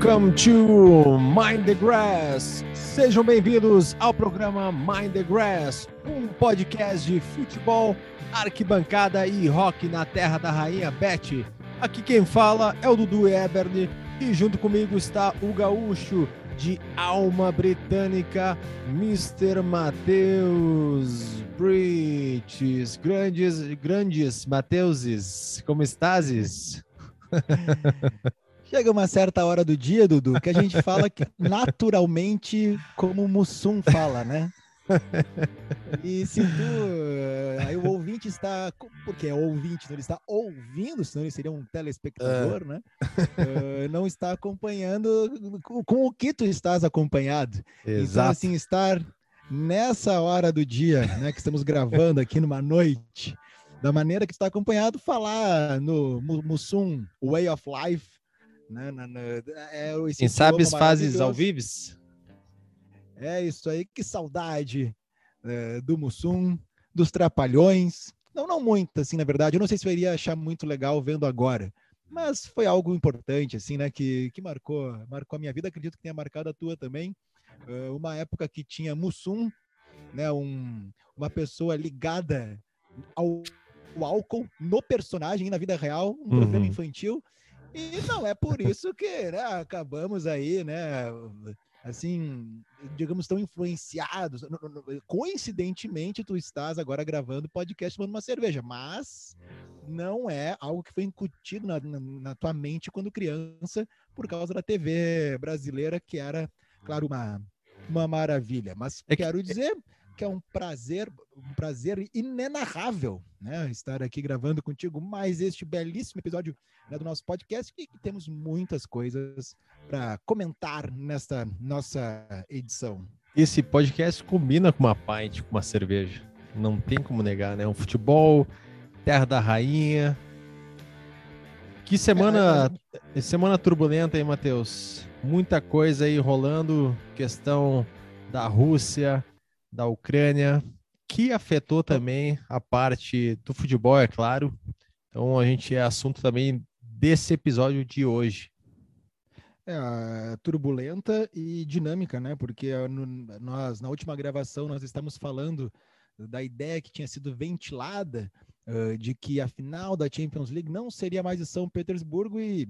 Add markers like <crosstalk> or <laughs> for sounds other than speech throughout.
Welcome to Mind the Grass. Sejam bem-vindos ao programa Mind the Grass, um podcast de futebol, arquibancada e rock na terra da rainha Beth. Aqui quem fala é o Dudu Eberle e junto comigo está o gaúcho de alma britânica, Mr. Matheus Brites. Grandes, grandes Mateuses, como estás? <laughs> Chega uma certa hora do dia, Dudu, que a gente fala que <laughs> naturalmente como o Mussum fala, né? E se tu. Aí o ouvinte está. Porque é ouvinte, então ele está ouvindo, senão ele seria um telespectador, né? Uh, não está acompanhando com, com, o que tu estás acompanhado. Então, Exato. Então, assim, estar nessa hora do dia, né, que estamos gravando aqui numa noite, da maneira que está acompanhado, falar no Mussum Way of Life né, na, na, é, Quem sabe fases ao vivo? É isso aí, que saudade é, do Mussum, dos Trapalhões. Não, não muito, assim, na verdade. Eu não sei se eu iria achar muito legal vendo agora, mas foi algo importante, assim, né, que, que marcou, marcou a minha vida. Acredito que tenha marcado a tua também. Uh, uma época que tinha Mussum, né, um, uma pessoa ligada ao, ao álcool no personagem, na vida real, um uhum. programa infantil e não é por isso que né, acabamos aí, né? Assim, digamos, tão influenciados. Coincidentemente, tu estás agora gravando podcast tomando uma cerveja, mas não é algo que foi incutido na, na, na tua mente quando criança por causa da TV brasileira, que era, claro, uma, uma maravilha. Mas é que... quero dizer que é um prazer, um prazer inenarrável, né, estar aqui gravando contigo mais este belíssimo episódio né, do nosso podcast e que temos muitas coisas para comentar nesta nossa edição. Esse podcast combina com uma pint, com uma cerveja. Não tem como negar, né? Um futebol, terra da rainha. Que semana, é, semana turbulenta aí, Matheus. Muita coisa aí rolando, questão da Rússia, da Ucrânia, que afetou também a parte do futebol, é claro. Então a gente é assunto também desse episódio de hoje. É, turbulenta e dinâmica, né? Porque no, nós, na última gravação, nós estamos falando da ideia que tinha sido ventilada uh, de que a final da Champions League não seria mais em São Petersburgo e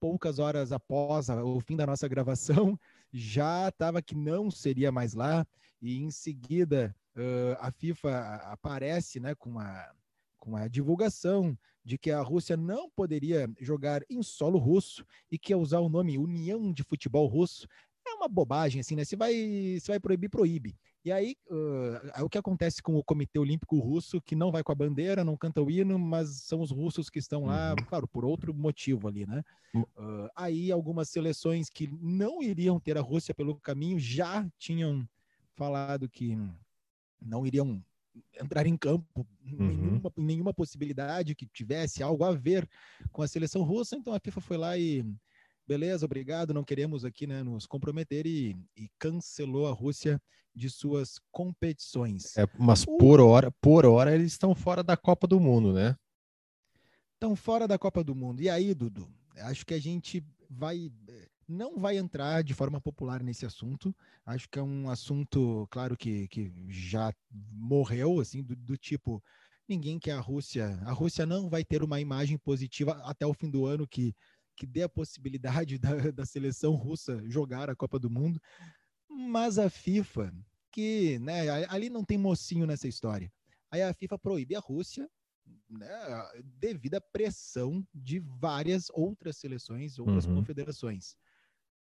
poucas horas após o fim da nossa gravação já estava que não seria mais lá e em seguida uh, a FIFA aparece né, com, a, com a divulgação de que a Rússia não poderia jogar em solo russo e que ia usar o nome União de Futebol Russo. É uma bobagem, assim, né? Se vai, se vai proibir, proíbe. E aí, uh, o que acontece com o Comitê Olímpico Russo, que não vai com a bandeira, não canta o hino, mas são os russos que estão lá, uhum. claro, por outro motivo ali, né? Uh, aí, algumas seleções que não iriam ter a Rússia pelo caminho já tinham falado que não iriam entrar em campo uhum. nenhuma, nenhuma possibilidade que tivesse algo a ver com a seleção russa. Então a FIFA foi lá e beleza, obrigado, não queremos aqui né, nos comprometer e, e cancelou a Rússia de suas competições. É, mas por hora, por hora eles estão fora da Copa do Mundo, né? Estão fora da Copa do Mundo. E aí, Dudu, acho que a gente vai não vai entrar de forma popular nesse assunto. Acho que é um assunto, claro, que, que já morreu, assim, do, do tipo, ninguém quer a Rússia. A Rússia não vai ter uma imagem positiva até o fim do ano que, que dê a possibilidade <laughs> da, da seleção russa jogar a Copa do Mundo. Mas a FIFA, que né, ali não tem mocinho nessa história. Aí a FIFA proíbe a Rússia né, devido à pressão de várias outras seleções, outras uhum. confederações.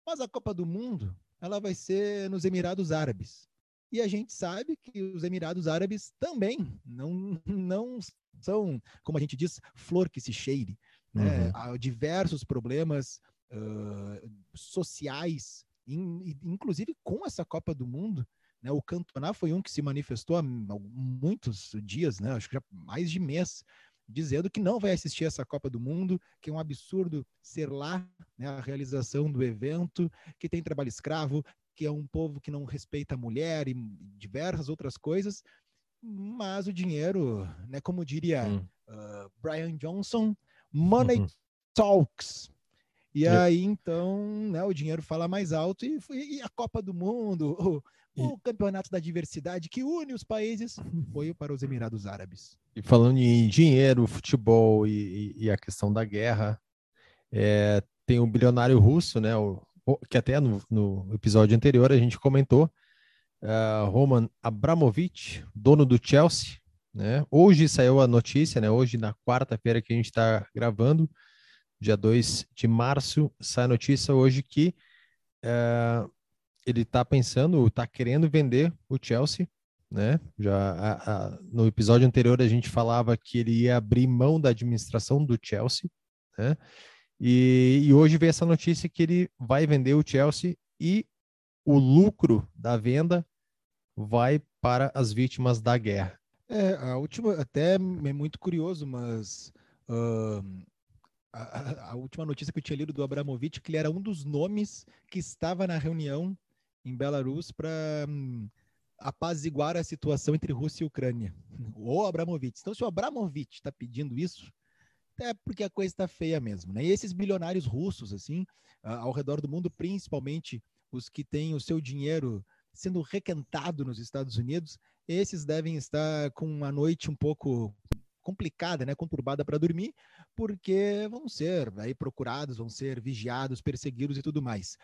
Mas a Copa do Mundo, ela vai ser nos Emirados Árabes. E a gente sabe que os Emirados Árabes também não, não são, como a gente diz, flor que se cheire. Né? Uhum. Há diversos problemas uh, sociais, in, inclusive com essa Copa do Mundo. Né? O Cantona foi um que se manifestou há muitos dias, né? acho que já mais de mês, dizendo que não vai assistir essa Copa do Mundo, que é um absurdo ser lá, né, a realização do evento, que tem trabalho escravo, que é um povo que não respeita a mulher e diversas outras coisas, mas o dinheiro, né, como diria hum. uh, Brian Johnson, money uhum. talks. E é. aí, então, né, o dinheiro fala mais alto e, e a Copa do Mundo, o, o, Campeonato da Diversidade que une os países foi para os Emirados Árabes. E falando em dinheiro, futebol e, e a questão da guerra, é, tem um bilionário russo, né, o, que até no, no, episódio anterior a gente comentou, uh, Roman Abramovich, dono do Chelsea, né? Hoje saiu a notícia, né? Hoje, na quarta-feira que a gente está gravando, dia 2 de março, sai a notícia hoje que uh, ele está pensando, está querendo vender o Chelsea, né? Já a, a, no episódio anterior a gente falava que ele ia abrir mão da administração do Chelsea, né? E, e hoje veio essa notícia que ele vai vender o Chelsea e o lucro da venda vai para as vítimas da guerra. É, a última, até é muito curioso, mas uh, a, a, última notícia que eu tinha lido do Abramovich, que ele era um dos nomes que estava na reunião em Belarus para um, apaziguar a situação entre Rússia e Ucrânia. <laughs> O Abramovich. Então, se o Abramovich está pedindo isso, é porque a coisa está feia mesmo. Né? E esses bilionários russos, assim, ao redor do mundo, principalmente os que têm o seu dinheiro sendo requentado nos Estados Unidos, esses devem estar com uma noite um pouco complicada, né, conturbada para dormir, porque vão ser aí procurados, vão ser vigiados, perseguidos e tudo mais.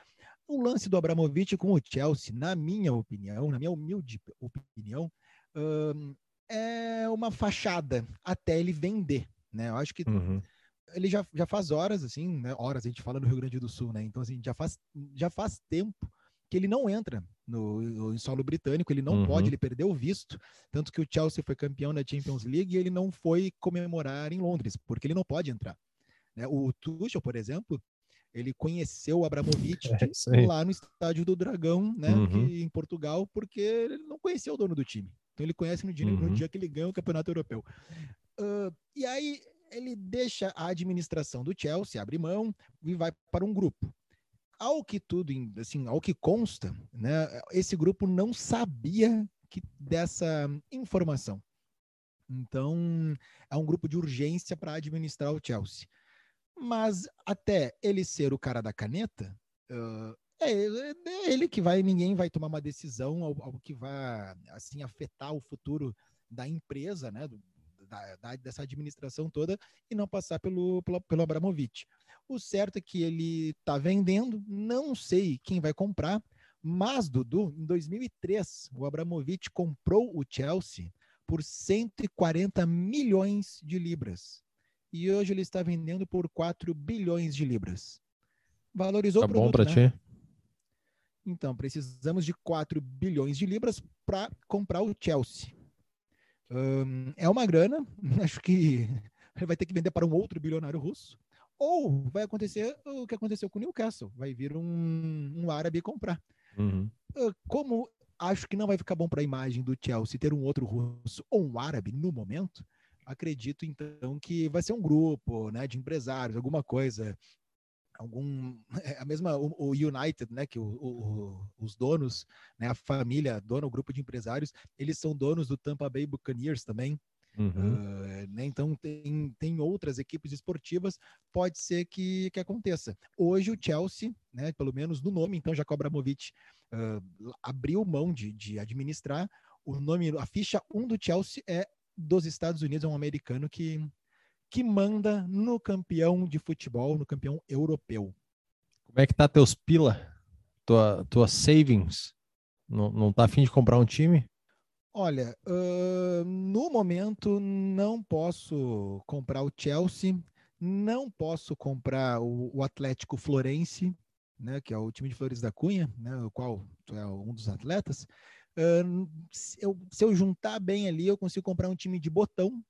O lance do Abramovich com o Chelsea, na minha opinião, na minha humilde opinião, hum, é uma fachada até ele vender, né? Eu acho que uhum. ele já, já faz horas, assim, né? Horas a gente fala no Rio Grande do Sul, né? Então, assim, já faz, já faz tempo que ele não entra no, no solo britânico, ele não uhum. pode, ele perdeu o visto, tanto que o Chelsea foi campeão da Champions League e ele não foi comemorar em Londres, porque ele não pode entrar. Né? O Tuchel, por exemplo, ele conheceu o Abramovich <laughs> é lá no estádio do Dragão, né, uhum. que, em Portugal, porque ele não conheceu o dono do time. Então ele conhece no dia, uhum. no dia que ele ganha o Campeonato Europeu. Uh, e aí ele deixa a administração do Chelsea, abre mão e vai para um grupo ao que tudo, assim, ao que consta, né, esse grupo não sabia que, dessa informação. Então, é um grupo de urgência para administrar o Chelsea. Mas até ele ser o cara da caneta, uh, é, é, ele que vai, ninguém vai tomar uma decisão ao que vai assim afetar o futuro da empresa, né, do, da, da, dessa administração toda e não passar pelo, pelo, pelo Abramovich. O certo é que ele está vendendo, não sei quem vai comprar, mas, Dudu, em 2003, o Abramovich comprou o Chelsea por 140 milhões de libras. E hoje ele está vendendo por 4 bilhões de libras. Valorizou tá o produto, bom para né? ti? Então, precisamos de 4 bilhões de libras para comprar o Chelsea. É uma grana, <laughs> acho que ele vai ter que vender para um outro bilionário russo. Ou vai acontecer o que aconteceu com o Newcastle, vai vir um, um árabe comprar. Uhum. Ah, como acho que não vai ficar bom para a imagem do Chelsea ter um outro russo ou um árabe no momento, acredito então que vai ser um grupo né, de empresários, alguma coisa algum <laughs> a mesma o, o United né que o, o, os donos né a família dona o grupo de empresários eles são donos do Tampa Bay Buccaneers também Uhum. Uh, né? Então, tem, tem outras equipes esportivas, pode ser que, que aconteça. Hoje, o Chelsea, né, pelo menos no nome, então, Jacob Abramovich uh, abriu mão de, de administrar. O nome, a ficha 1 do Chelsea é dos Estados Unidos, é um americano que, que manda no campeão de futebol, no campeão europeu. Como é que tá teus pila? Tua, tua savings? Não, não tá afim de comprar um time? Olha, uh, no momento não posso comprar o Chelsea, não posso comprar o, o, Atlético Florense, né, que é o time de Flores da Cunha, né, o qual tu é um dos atletas. Uh, se, eu, se, eu, juntar bem ali, eu consigo comprar um time de botão.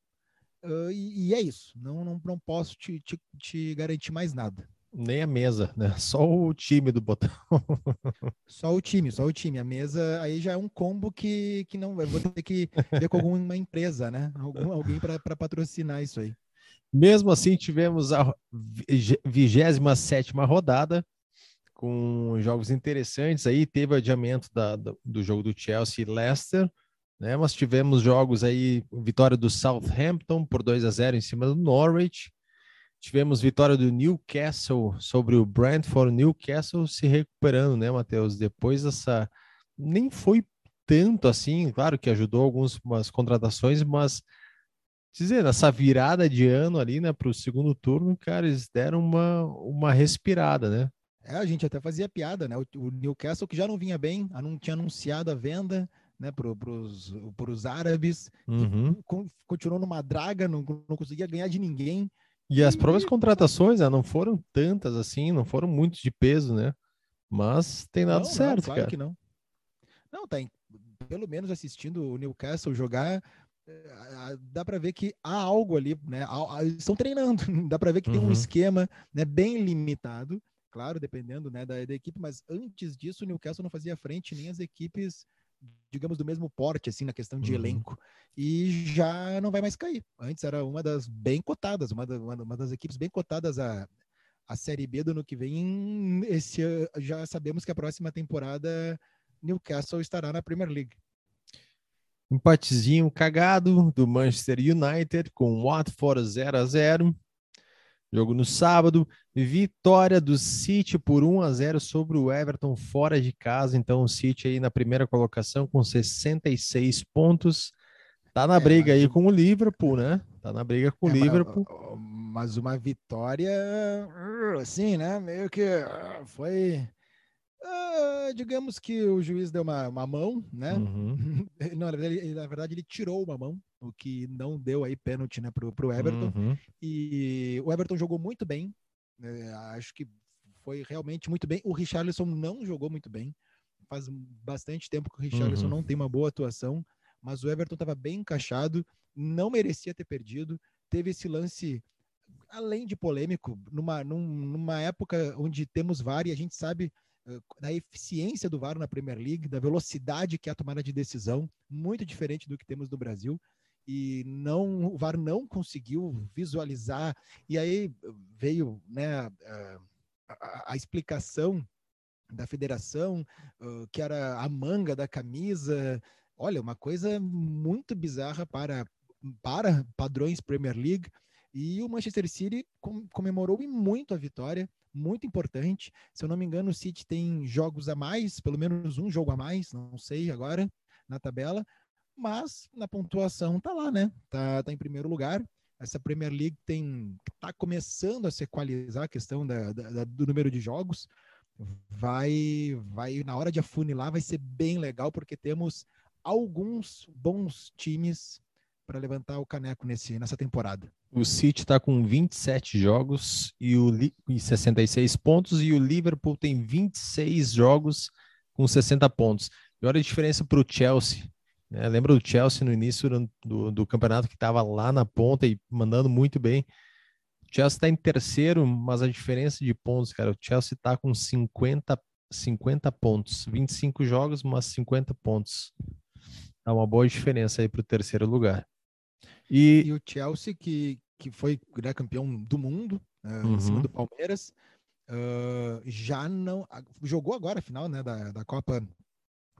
Uh, e, e, é isso. Não, não, não posso te, te, te garantir mais nada. Nem a mesa, né? <laughs> Só o time do botão. só o time, só o time. A mesa aí já é um combo que, que não. Eu vou ter que ver com alguma empresa, né? Algum, alguém para patrocinar isso aí. Mesmo assim, tivemos a 27 rodada com jogos interessantes aí. Teve o adiamento da, do jogo do Chelsea e Leicester, né? Mas tivemos jogos aí, vitória do Southampton por 2 a 0 em cima do Norwich Tivemos vitória do Newcastle sobre o Brentford. Newcastle se recuperando, né, Matheus? Depois dessa. Nem foi tanto assim, claro que ajudou algumas contratações, mas dizer, essa virada de ano ali, né, para o segundo turno, cara, eles deram uma, uma respirada, né? É, a gente até fazia piada, né? O, o Newcastle que já não vinha bem, não tinha anunciado a venda, né, para os árabes, uhum. continuou numa draga, não, não conseguia ganhar de ninguém. E, as próprias contratações né, não foram tantas assim, não foram muitos de peso, né? Mas tem dado não, certo, não, claro cara. que não. Não, tá em, pelo menos assistindo o Newcastle jogar, eh, dá para ver que há algo ali, né? Estão treinando, <laughs> dá para ver que uhum. tem um uhum. esquema, né, bem limitado, claro, dependendo, né, da, da equipe, mas antes disso o Newcastle não fazia frente nem as equipes digamos, do mesmo porte, assim, na questão de uhum. elenco. E já não vai mais cair. Antes era uma das bem cotadas, uma, da, uma das equipes bem cotadas a, a Série B do ano que vem. Esse, já sabemos que a próxima temporada Newcastle estará na Premier League. Empatezinho cagado do Manchester United com Watford 0 a 0 Jogo no sábado, vitória do City por 1 a 0 sobre o Everton fora de casa. Então o City aí na primeira colocação com 66 pontos. Tá na é, briga aí com o Liverpool, né? Tá na briga com o é, Liverpool. Mas uma vitória assim, né? Meio que foi Uh, digamos que o juiz deu uma, uma mão, né? Uhum. <laughs> Não, na verdade, ele, na verdade, ele tirou uma mão, o que não deu aí pênalti né, pro, pro Everton. Uhum. E o Everton jogou muito bem. Né? Acho que foi realmente muito bem. O Richarlison não jogou muito bem. Faz bastante tempo que o Richarlison uhum. não tem uma boa atuação, mas o Everton estava bem encaixado, não merecia ter perdido. Teve esse lance além de polêmico, numa, numa época onde temos VAR e a gente sabe da eficiência do VAR na Premier League, da velocidade que é a tomada de decisão, muito diferente do que temos no Brasil. E não, o VAR não conseguiu visualizar. E aí veio né, a, a, a explicação da federação, uh, que era a manga da camisa. Olha, uma coisa muito bizarra para, para padrões Premier League. E o Manchester City comemorou muito a vitória muito importante. Se eu não me engano, o City tem jogos a mais, pelo menos um jogo a mais, não sei agora, na tabela, mas na pontuação tá lá, né? Tá, tá em primeiro lugar. Essa Premier League tem tá começando a se equalizar a questão da, da, do número de jogos. Vai, vai na hora de afunilar, vai ser bem legal porque temos alguns bons times para levantar o caneco nesse, nessa temporada. O City está com 27 jogos e, o, e 66 pontos, e o Liverpool tem 26 jogos com 60 pontos. E olha a diferença para o Chelsea. Né? Lembra do Chelsea no início do, do, do campeonato que estava lá na ponta e mandando muito bem. O Chelsea está em terceiro, mas a diferença de pontos, cara, o Chelsea está com 50, 50 pontos. 25 jogos, mas 50 pontos. Dá uma boa diferença aí para o terceiro lugar. E, e o Chelsea, que, que foi né, campeão do mundo, uh, uhum. em cima uhum. do Palmeiras, uh, já não. Jogou agora a final né, da, da Copa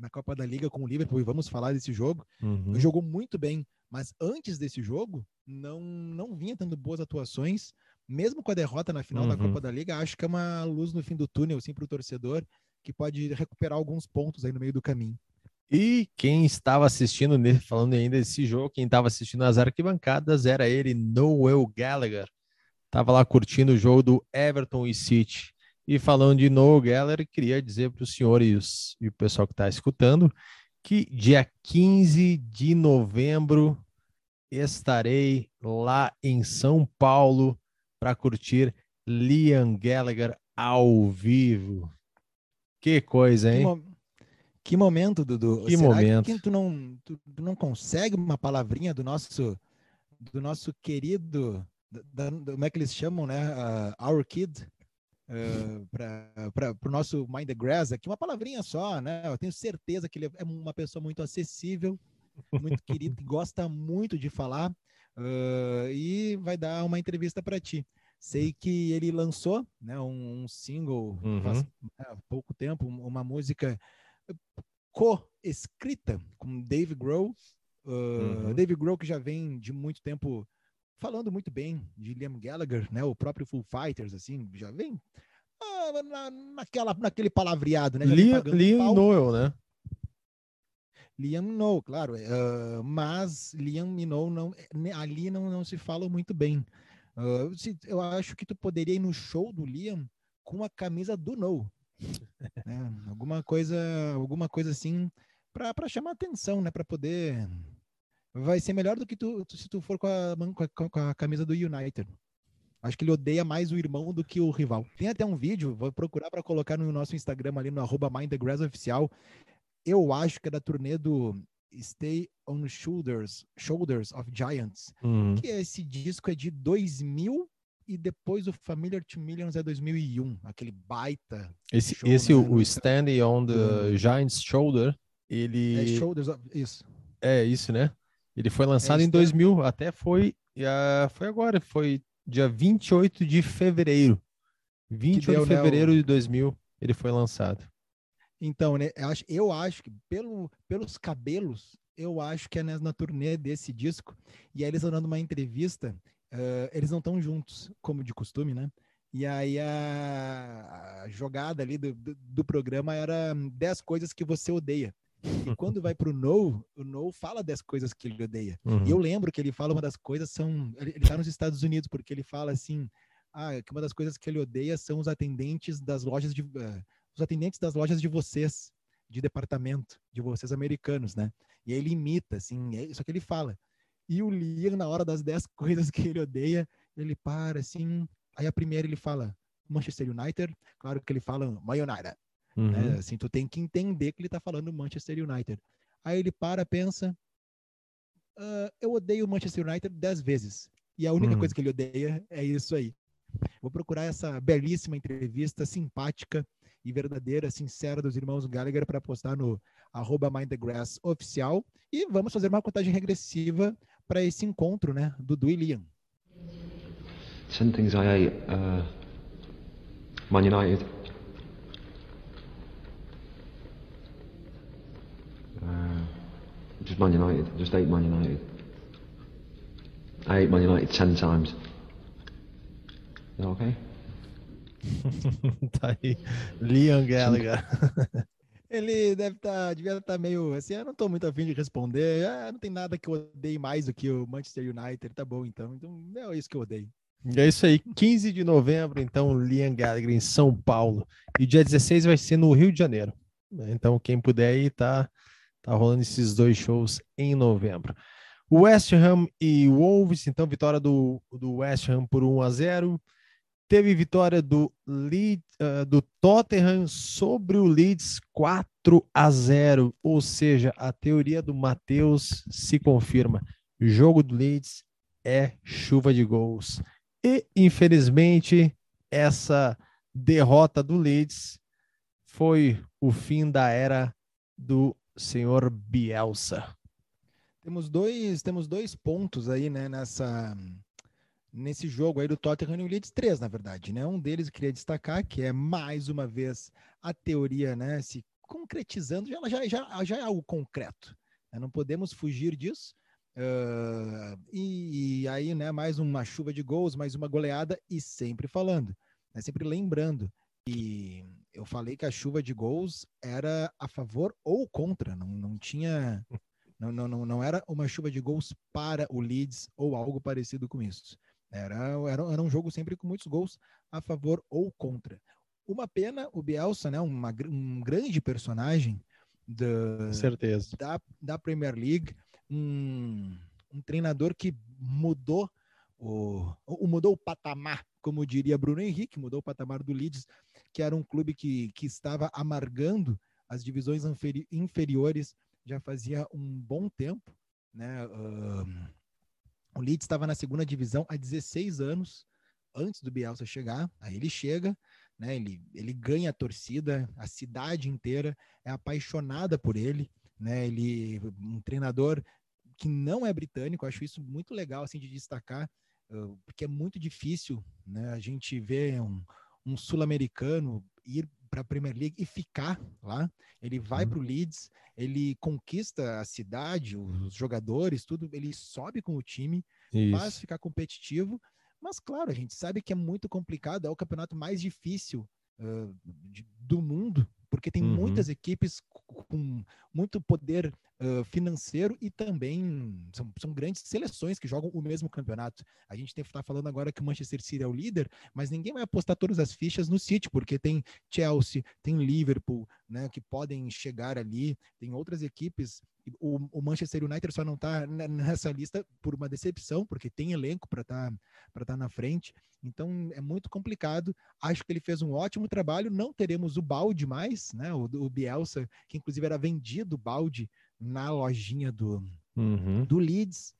da Copa da Liga com o Liverpool, e vamos falar desse jogo. Uhum. Jogou muito bem, mas antes desse jogo, não, não vinha tendo boas atuações. Mesmo com a derrota na final uhum. da Copa da Liga, acho que é uma luz no fim do túnel, assim, para o torcedor, que pode recuperar alguns pontos aí no meio do caminho. E quem estava assistindo, falando ainda desse jogo, quem estava assistindo as arquibancadas era ele, Noel Gallagher. Estava lá curtindo o jogo do Everton e City. E falando de Noel Gallagher, queria dizer para os senhores e o pessoal que está escutando que dia 15 de novembro estarei lá em São Paulo para curtir Liam Gallagher ao vivo. Que coisa, hein? Que, que momento, Dudu. Que Será momento. Que tu não, tu, tu, não consegue uma palavrinha do nosso, do nosso querido, da, da, como é que eles chamam, né? Uh, our Kid, uh, para o nosso Mind the Grass aqui, uma palavrinha só, né? Eu tenho certeza que ele é uma pessoa muito acessível, muito querido, que gosta muito de falar uh, e vai dar uma entrevista para ti. Sei que ele lançou né, um, um single uhum. faz né, pouco tempo, uma música co-escrita com Dave Grohl. Uh, uhum. Dave Grohl que já vem de muito tempo falando muito bem de Liam Gallagher, né? O próprio Full Fighters, assim, já vem ah, na, naquela, naquele palavreado, né? Liam, Liam Noel, né? Liam Noel, claro, uh, mas Liam Noel não, ali não, não se fala muito bem. Uh, se, eu acho que tu poderia ir no show do Liam com a camisa do No. <laughs> né? Alguma coisa, alguma coisa assim para chamar atenção, né? Para poder vai ser melhor do que tu, se tu for com a, com a, com a camisa do United. Acho que ele odeia mais o irmão do que o rival. Tem até um vídeo, vou procurar para colocar no nosso Instagram ali no arroba oficial. Eu acho que é da turnê do Stay on Shoulders, Shoulders of Giants, uhum. que esse disco é de 2000 e depois o Familiar to Millions é 2001, aquele baita. Esse, show, esse né? o Standing on the uhum. Giants Shoulder, ele. É Shoulders, of... isso. É isso, né? Ele foi lançado é em 2000, até foi, uh, foi agora, foi dia 28 de fevereiro. 28 deu, de né, fevereiro né, o... de 2000 ele foi lançado. Então, né, eu acho, eu acho que pelo, pelos cabelos, eu acho que é na turnê desse disco. E aí eles andando uma entrevista, uh, eles não estão juntos, como de costume, né? E aí a, a jogada ali do, do, do, programa era 10 coisas que você odeia. E quando vai pro No, o No fala das coisas que ele odeia. Uhum. E eu lembro que ele fala uma das coisas são. Ele, ele tá nos Estados Unidos, porque ele fala assim: ah, que uma das coisas que ele odeia são os atendentes das lojas de. Uh, os atendentes das lojas de vocês, de departamento, de vocês americanos, né? E aí ele imita, assim, é isso que ele fala. E o Liam, na hora das 10 <laughs> coisas que ele odeia, ele para assim. Aí a primeira ele fala Manchester United, claro que ele fala My United. Né? Uhum. Né? Assim, tu tem que entender que ele tá falando Manchester United. Aí ele para, pensa, uh, eu odeio o Manchester United dez vezes. E a única uhum. coisa que ele odeia é isso aí. Vou procurar essa belíssima entrevista simpática e verdadeira, sincera dos irmãos Gallagher para postar no arroba Mind the Grass oficial. E vamos fazer uma contagem regressiva para esse encontro, né? Do Du e Liam. Ten things I ate. Uh, Man United. Uh, just Man United. Just ate Man United. I ate Man United ten times. Is that okay? <laughs> tá aí, Liam Gallagher. <laughs> Ele deve estar, tá, devia estar tá meio assim, eu não estou muito afim de responder, ah, não tem nada que eu odeie mais do que o Manchester United, tá bom então, então é isso que eu odeio. É isso aí, 15 de novembro, então, Liam Gallagher em São Paulo, e dia 16 vai ser no Rio de Janeiro, então quem puder ir, tá, tá rolando esses dois shows em novembro. West Ham e Wolves, então vitória do, do West Ham por 1 a 0 teve vitória do, Leeds, uh, do Tottenham sobre o Leeds 4 a 0, ou seja, a teoria do Matheus se confirma. O jogo do Leeds é chuva de gols. E, infelizmente, essa derrota do Leeds foi o fim da era do senhor Bielsa. Temos dois, temos dois pontos aí, né, nessa nesse jogo aí do Tottenham e o Leeds 3, na verdade, né? Um deles eu queria destacar, que é mais uma vez a teoria, né, se concretizando, já, já, já, é algo concreto. Né? Não podemos fugir disso. Uh, e, e, aí, né, mais uma chuva de gols, mais uma goleada, e sempre falando, né, sempre lembrando que eu falei que a chuva de gols era a favor ou contra, não, não tinha. Não, não, não, não era uma chuva de gols para o Leeds ou algo parecido com isso. Era, era, era um jogo sempre com muitos gols a favor ou contra. Uma pena, o Bielsa, né, uma, um grande personagem da, certeza. Da, da Premier League, um, um treinador que mudou o, o, mudou o patamar, como diria Bruno Henrique, mudou o patamar do Leeds, que era um clube que, que estava amargando as divisões inferiores já fazia um bom tempo, né? Uh, o Leeds estava na segunda divisão há 16 anos, antes do Bielsa chegar. Aí ele chega, né? Ele, ele ganha a torcida, a cidade inteira é apaixonada por ele, né? Ele um treinador que não é britânico, acho isso muito legal assim de destacar, uh, porque é muito difícil, né? A gente vê um, um sul-americano ir para a Premier League e ficar lá. Ele vai uhum. para o Leeds, ele conquista a cidade, os jogadores, tudo. Ele sobe com o time, mas ficar competitivo. Mas, claro, a gente sabe que é muito complicado, é o campeonato mais difícil uh, de, do mundo, porque tem uhum. muitas equipes com muito poder financeiro e também são, são, grandes seleções que jogam o mesmo campeonato. A gente está falando agora que o Manchester City é o líder, mas ninguém vai apostar todas as fichas no City, porque tem Chelsea, tem Liverpool, né, que podem chegar ali, tem outras equipes o, o, Manchester United só não <laughs> está nessa lista por uma decepção, porque tem elenco para estar tá, tá na frente. Então é muito complicado. Acho que ele fez um ótimo trabalho. Não teremos o balde mais, né? O, o Bielsa, que inclusive era vendido balde na lojinha do, uhum. do Leeds.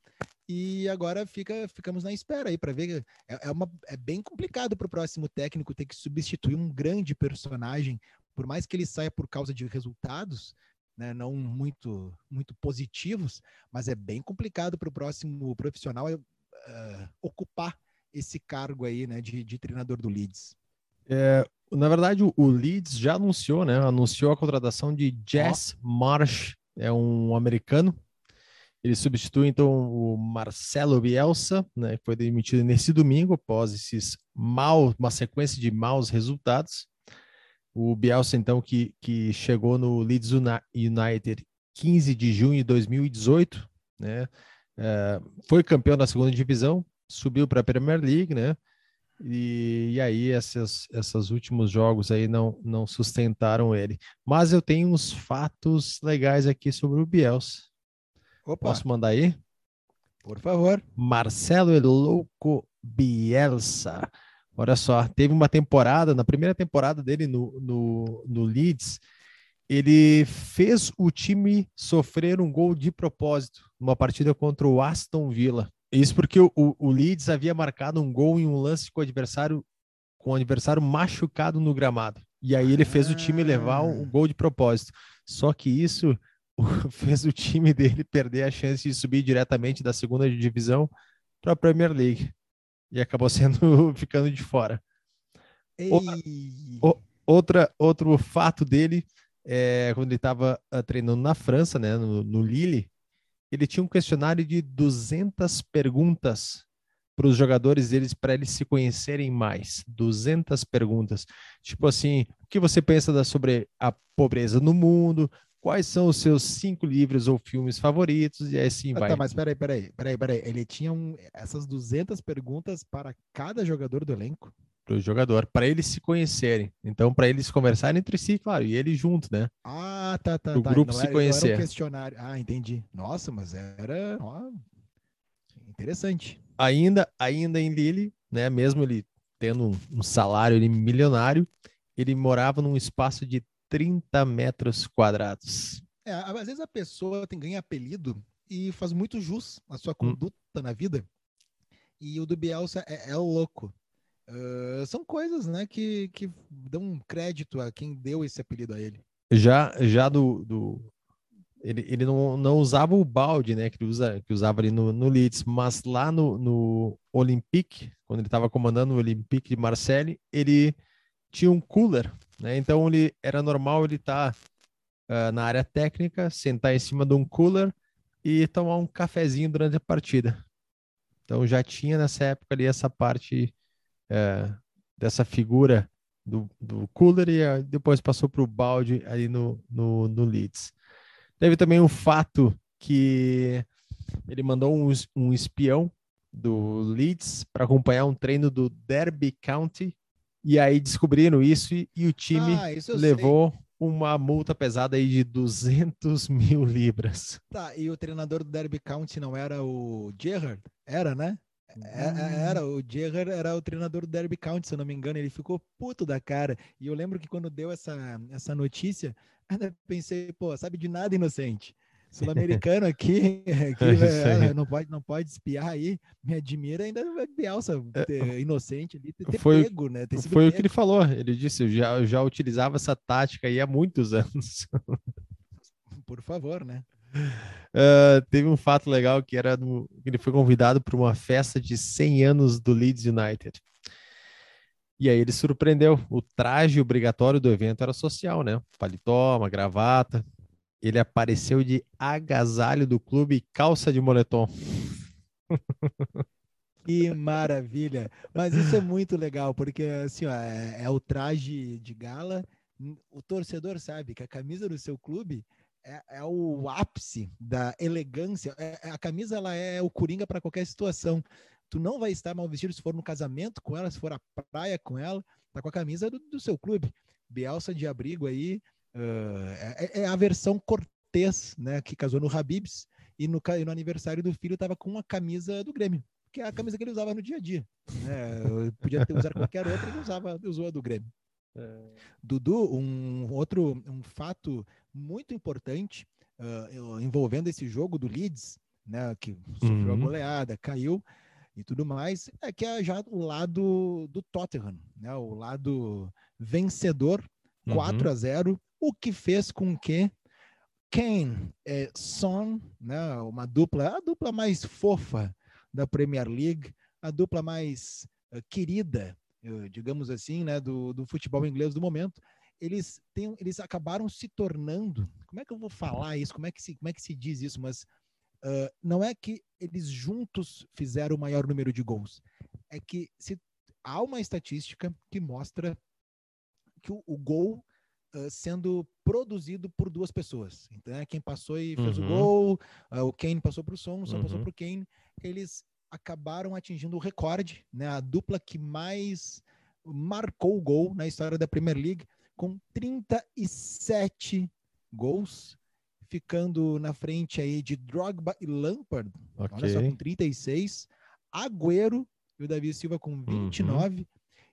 E agora fica, ficamos na espera aí para ver. É, é, uma, é bem complicado para o próximo técnico ter que substituir um grande personagem, por mais que ele saia por causa de resultados né, não muito, muito positivos, mas é bem complicado para o próximo profissional uh, ocupar esse cargo aí né, de, de treinador do Leeds. É, na verdade, o, Leeds já anunciou, né? Anunciou a contratação de Jess. Marsh, é um americano. Ele substitui então o Marcelo Bielsa, né? Que foi demitido nesse domingo após esses mal, uma sequência de maus resultados. O Bielsa, então, que, que chegou no Leeds United 15 de junho de 2018, né? É, foi campeão da segunda divisão, subiu para a Premier League, né? E, e, aí esses, esses últimos jogos aí não, não sustentaram ele. Mas eu tenho uns fatos legais aqui sobre o Bielsa. Opa. Posso mandar aí? Por favor. Marcelo Elouco Bielsa Olha só, teve uma temporada, na primeira temporada dele no, no, no Leeds, ele fez o time sofrer um gol de propósito numa partida contra o Aston Villa. Isso porque o, o, Leeds havia marcado um gol em um lance com o adversário com o adversário machucado no gramado. E aí ele fez o time levar um, um gol de propósito. Só que isso <laughs> fez o time dele perder a chance de subir diretamente da segunda divisão para a Premier League e acabou <laughs> sendo ficando de fora. O, outra, outro fato dele é quando ele estava ah, treinando na França, né, no, no Lille, ele tinha um questionário de 200 perguntas para os jogadores deles para eles se conhecerem mais. 200 perguntas. Tipo assim, o que você pensa da, sobre a pobreza no mundo? quais são os seus cinco livros ou filmes favoritos, e assim ah, vai. Tá, mas peraí, peraí, peraí, peraí. Ele tinha um, essas 200 perguntas para cada jogador do elenco? Para o jogador, para eles se conhecerem. Então, para eles conversarem entre si, claro, e ele junto, né? Ah, tá, tá. O tá. grupo se era, conhecer. Era um questionário. Ah, entendi. Nossa, mas era ó, interessante. Ainda, ainda em Lille, né? Mesmo ele tendo um, um salário ele, milionário, ele morava num espaço de 30 metros quadrados. É, às vezes a pessoa tem ganha apelido e faz muito jus à sua hum. conduta hum. na vida. E o do Bielsa é, é louco. Uh, são coisas, né, que, que dão crédito a quem deu esse apelido a ele. Já, já do, do ele, ele não, não usava o balde, né, que, ele usa, que usava ali no, no Leeds, mas lá no, no Olympique, quando ele estava comandando o Olympique de Marseille, ele tinha um cooler né? Então ele era normal ele estar tá, uh, na área técnica, sentar em cima de um cooler e tomar um cafezinho durante a partida. Então já tinha nessa época ali essa parte uh, dessa figura do, do cooler e uh, depois passou para o balde ali no, no, no Leeds. Teve também um fato que ele mandou um, um espião do Leeds para acompanhar um treino do Derby County e aí descobriram isso e, e o time ah, levou sei. uma multa pesada aí de 200 mil libras. Tá, e o treinador do Derby County não era o Gerrard? Era, né? É, é, era, o Gerrard era o treinador do Derby County, se eu não me engano, ele ficou puto da cara. E eu lembro que quando deu essa, essa notícia, ainda pensei, pô, sabe de nada inocente. Sul-americano aqui, <laughs> aqui é, não, pode, não pode espiar aí. Me admira ainda Bielsa, ter, inocente ali, ter foi, pego, né? Ter foi pego. o que ele falou. Ele disse: eu já, eu já utilizava essa tática aí há muitos <laughs> anos. Por favor, né? Uh, <laughs> teve um fato legal que era no, ele foi convidado para uma festa de 100 anos do Leeds United. E aí ele surpreendeu. O traje obrigatório do evento era social, né? Paletó, uma gravata ele apareceu de agasalho do clube e calça de moletom. <laughs> Que maravilha! Mas isso é muito legal, porque assim, ó, é, é, o traje de gala. O torcedor sabe que a camisa do seu clube é, é o ápice da elegância. É, é a camisa ela é o coringa para qualquer situação. Tu não vai estar mal vestido se for no casamento com ela, se for à praia com ela, tá com a camisa do, do seu clube. Bielsa de abrigo aí, uh, é, é, a versão cortês, né, que casou no Habibs e no, e no aniversário do filho tava com a camisa do Grêmio que é a camisa que ele usava no dia a dia. Né? Podia ter usado qualquer outra, ele usava, usou a do Grêmio. É. Dudu, um outro um fato muito importante uh, envolvendo esse jogo do Leeds, né, que sofreu uhum. a goleada, caiu e tudo mais, é que é já o lado do Tottenham, né, o lado vencedor, 4 uhum. a 0, o que fez com que Kane, é, Son, né, uma dupla, a dupla mais fofa da Premier League, a dupla mais uh, querida, digamos assim, né, do, do futebol inglês do momento, eles, têm, eles acabaram se tornando. Como é que eu vou falar isso? Como é que se, como é que se diz isso? Mas uh, não é que eles juntos fizeram o maior número de gols. É que se, há uma estatística que mostra que o, o gol Uh, sendo produzido por duas pessoas. Então, é quem passou e fez uhum. o gol, uh, o Kane passou para o som, o som uhum. passou para o Kane eles acabaram atingindo o recorde, né? A dupla que mais marcou o gol na história da Premier League, com 37 gols, ficando na frente aí de Drogba e Lampard, okay. olha só, com 36, Agüero e o Davi Silva com 29, uhum.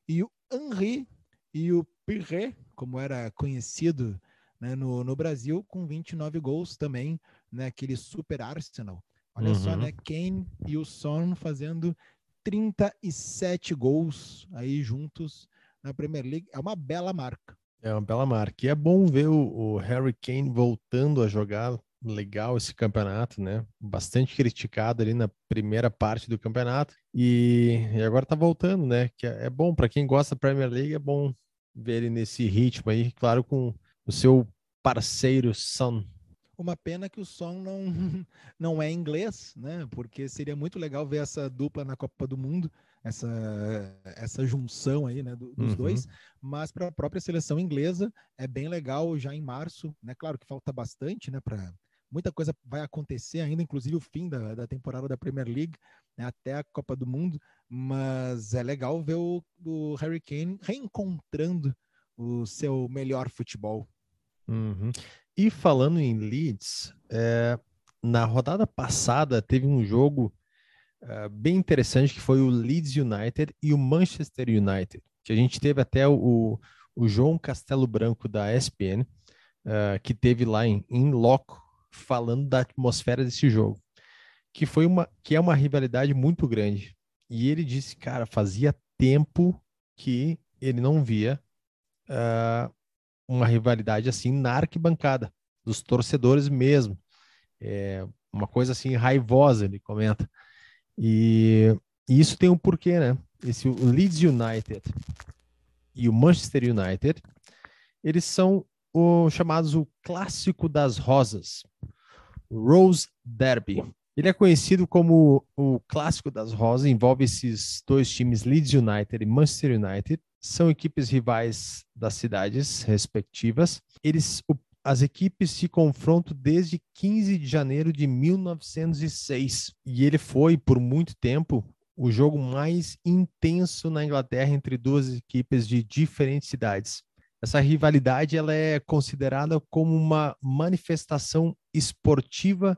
e o Henry e o Pirre, como era conhecido né, no, no Brasil, com 29 gols também, né, aquele super Arsenal. Olha uhum. só, né? Kane e o Son fazendo 37 gols aí juntos na Premier League. É uma bela marca. É uma bela marca. E é bom ver o, o Harry Kane voltando a jogar legal esse campeonato, né? Bastante criticado ali na primeira parte do campeonato e, e agora tá voltando, né? Que é, é bom para quem gosta da Premier League, é bom ver ele nesse ritmo aí, claro, com o seu parceiro Son. Uma pena que o som não, <laughs> não é inglês, né? Porque seria muito legal ver essa dupla na Copa do Mundo, essa, essa junção aí, né, dos uhum. dois. Mas para a própria seleção inglesa é bem legal já em março, né? Claro que falta bastante, né? Para muita coisa vai acontecer ainda, inclusive o fim da, da temporada da Premier League, né, até a Copa do Mundo. Mas é legal ver o, o Harry Kane reencontrando o seu melhor futebol. Uhum. E falando em Leeds, é, na rodada passada teve um jogo é, bem interessante que foi o Leeds United e o Manchester United, que a gente teve até o, o João Castelo Branco da ESPN, é, que teve lá em, em loco falando da atmosfera desse jogo, que foi uma que é uma rivalidade muito grande. E ele disse, cara, fazia tempo que ele não via uh, uma rivalidade assim na arquibancada, dos torcedores mesmo. É uma coisa assim raivosa, ele comenta. E, e isso tem um porquê, né? Esse Leeds United e o Manchester United, eles são o chamados o clássico das rosas, Rose Derby. Ele é conhecido como o clássico das rosas, envolve esses dois times, Leeds United e Manchester United, são equipes rivais das cidades respectivas. Eles, o, as equipes se confrontam desde 15 de janeiro de 1906 e ele foi por muito tempo o jogo mais intenso na Inglaterra entre duas equipes de diferentes cidades. Essa rivalidade ela é considerada como uma manifestação esportiva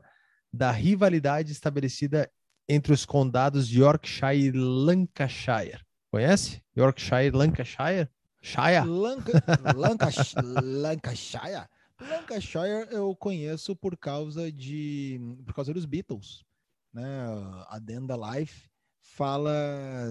da rivalidade estabelecida entre os condados de Yorkshire e Lancashire. Conhece? Yorkshire, Lancashire? Shire? Lanca... Lancashire? Lancashire eu conheço por causa de por causa dos Beatles, né? A Denda Life fala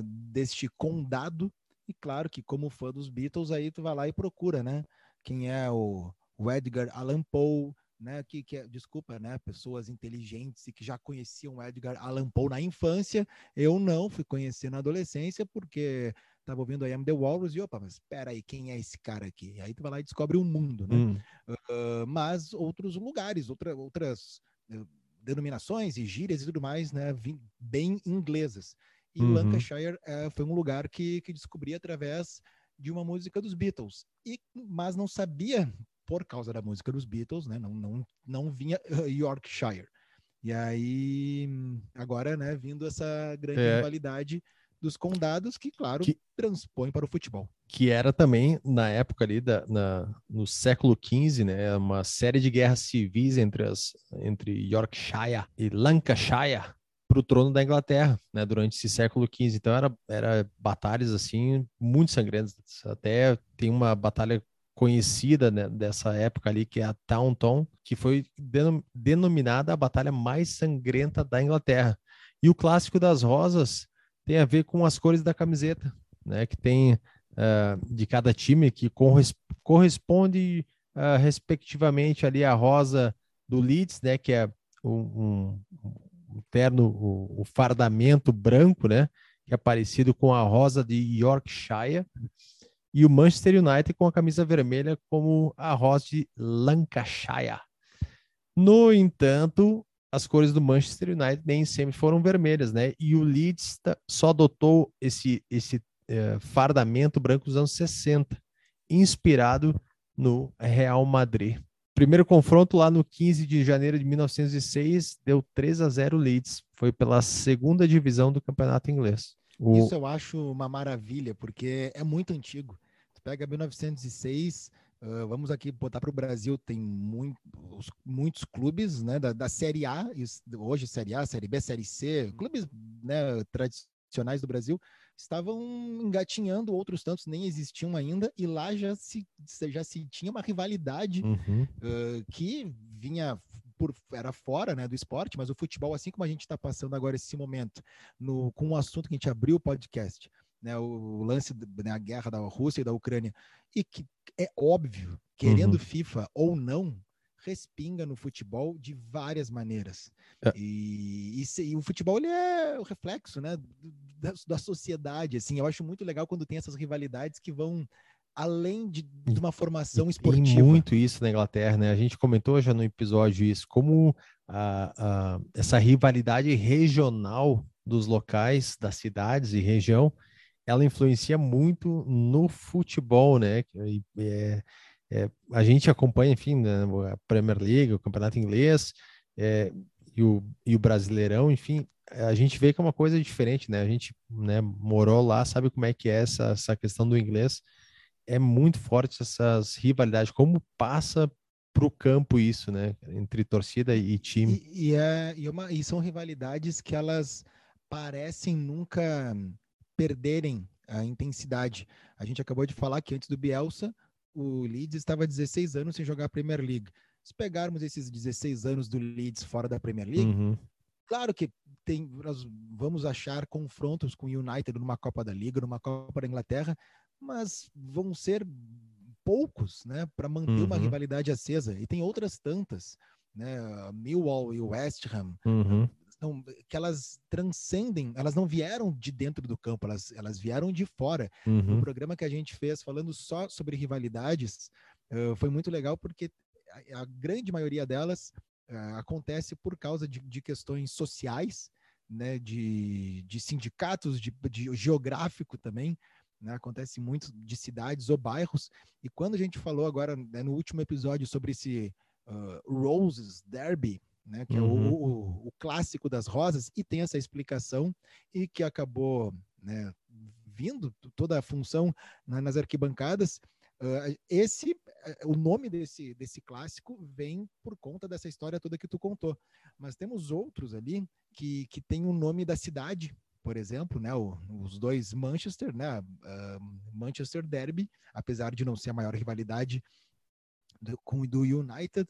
deste condado e claro que como fã dos Beatles aí tu vai lá e procura, né? Quem é o, o Edgar Allan Poe, né, que, que desculpa, né, pessoas inteligentes e que já conheciam Edgar Allan Poe na infância, eu não fui conhecer na adolescência porque estava ouvindo I Am The Walrus e opa, mas espera aí, quem é esse cara aqui? Aí tu vai lá e descobre um mundo, né? Hum. Uh, mas outros lugares, outra, outras uh, denominações e gírias e tudo mais, né, bem inglesas. E Uhum. Lancashire eh, foi um lugar que, que descobri através de uma música dos Beatles. E, mas não sabia, por causa da música dos Beatles, né, não, não, não vinha <laughs> eh, Yorkshire. E aí, agora, né, vindo essa grande É. rivalidade dos condados, que, claro, Que- transpõe para o futebol. que era também na época ali da, na, no século XV, né, uma série de guerras civis entre as entre Yorkshire e Lancashire para o trono da Inglaterra, né, durante esse século XV. Então era era batalhas assim muito sangrentas. Até tem uma batalha conhecida né, dessa época ali que é a Taunton, que foi denom- denominada a batalha mais sangrenta da Inglaterra. E o clássico das rosas tem a ver com as cores da camiseta, né, que tem ah, de cada time que corres- corresponde ah, respectivamente ali a rosa do Leeds, né, que é um, um- um terno, o, o fardamento branco, né, que é parecido com a rosa de Yorkshire, e o Manchester United com a camisa vermelha como a rosa de Lancashire. No entanto, as cores do Manchester United nem sempre foram vermelhas, né? E o Leeds só adotou esse, esse eh, fardamento branco dos anos 60, inspirado no Real Madrid. Primeiro confronto lá no 15 de janeiro de 1906 deu 3 a 0 Leeds. Foi pela segunda divisão do campeonato inglês. O- Isso eu acho uma maravilha, porque é muito antigo. Tu pega 1906, ah, vamos aqui botar para o Brasil, tem muito, os- muitos clubes né, da, da Série A, hoje Série A, Série B, Série C, clubes né, tradicionais do Brasil, estavam engatinhando, outros tantos nem existiam ainda, e lá já se, já se tinha uma rivalidade Uhum. uh, que vinha por era fora né, do esporte, mas o futebol, assim como a gente está passando agora esse momento, no, com um assunto que a gente abriu o podcast, né, o, o lance da guerra da Rússia e da Ucrânia, e que é óbvio, querendo Uhum. FIFA ou não, respinga no futebol de várias maneiras. É. E, e e o futebol ele é o reflexo né, da, da sociedade. Assim, eu acho muito legal quando tem essas rivalidades que vão além de, de uma formação Tem esportiva. muito isso na Inglaterra, né? A gente comentou já no episódio isso, como a, a- essa rivalidade regional dos locais, das cidades e região, ela influencia muito no futebol, né? É, é, a gente acompanha, enfim, né, a Premier League, o Campeonato Inglês é, e, o, e o Brasileirão, enfim, a gente vê que é uma coisa diferente, né? A gente né, morou lá, sabe como é que é essa, essa questão do inglês é muito forte essas rivalidades, como passa para o campo isso, né? Entre torcida e time. E, e é, e, é uma- e são rivalidades que elas parecem nunca perderem a intensidade. A gente acabou de falar que antes do Bielsa, o Leeds estava 16 anos sem jogar a Premier League. Se pegarmos esses 16 anos do Leeds fora da Premier League, Uhum. claro que tem, nós vamos achar confrontos com o United numa Copa da Liga, numa Copa da Inglaterra, mas vão ser poucos, né, para manter uma Uhum. rivalidade acesa. E tem outras tantas, né, Millwall e West Ham, Uhum. que elas transcendem, elas não vieram de dentro do campo, elas, elas vieram de fora. No Uhum. programa que a gente fez falando só sobre rivalidades, eh, foi muito legal porque a, a grande maioria delas eh, acontece por causa de, de questões sociais, né, de, de sindicatos, de, de geográfico também, né, acontece muito de cidades ou bairros. E quando a gente falou agora né, no último episódio sobre esse ah, Roses Derby, né, que é o, Uhum. o- o clássico das rosas, e tem essa explicação e que acabou né, vindo toda a função na- nas arquibancadas. ah, esse, o nome desse, desse clássico vem por conta dessa história toda que tu contou. Mas temos outros ali que, que tem o nome da cidade, por exemplo, né, o- os dois Manchester, né, ah, Manchester Derby, apesar de não ser a maior rivalidade do, com o do United,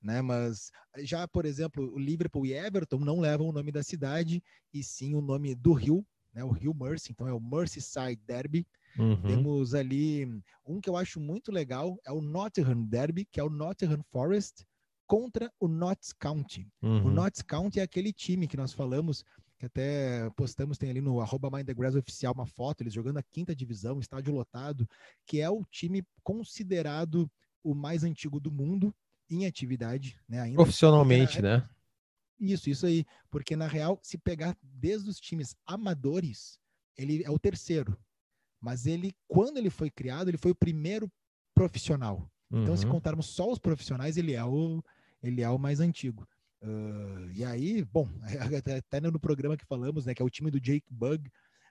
né? Mas já, por exemplo, o Liverpool e Everton não levam o nome da cidade e sim o nome do rio, né? O Rio Mersey, então é o Merseyside Derby. Uhum. Temos ali um que eu acho muito legal, é o Nottingham Derby, que é o Nottingham Forest contra o Notts County. O Uhum. Notts County é aquele time que nós falamos, que até postamos, tem ali no arroba Mind the Grass oficial uma foto, eles jogando a quinta divisão, estádio lotado, que é o time considerado o mais antigo do mundo em atividade, né? Ainda Profissionalmente, né? Isso, isso aí. Porque, na real, se pegar desde os times amadores, ele é o terceiro. Mas ele, quando ele foi criado, ele foi o primeiro profissional. Uhum. Então, se uhum. contarmos só os profissionais, ele é o, ele é o mais antigo. Uh, e aí, bom, <laughs> até no programa que falamos, né, que é o time do Jake Bug,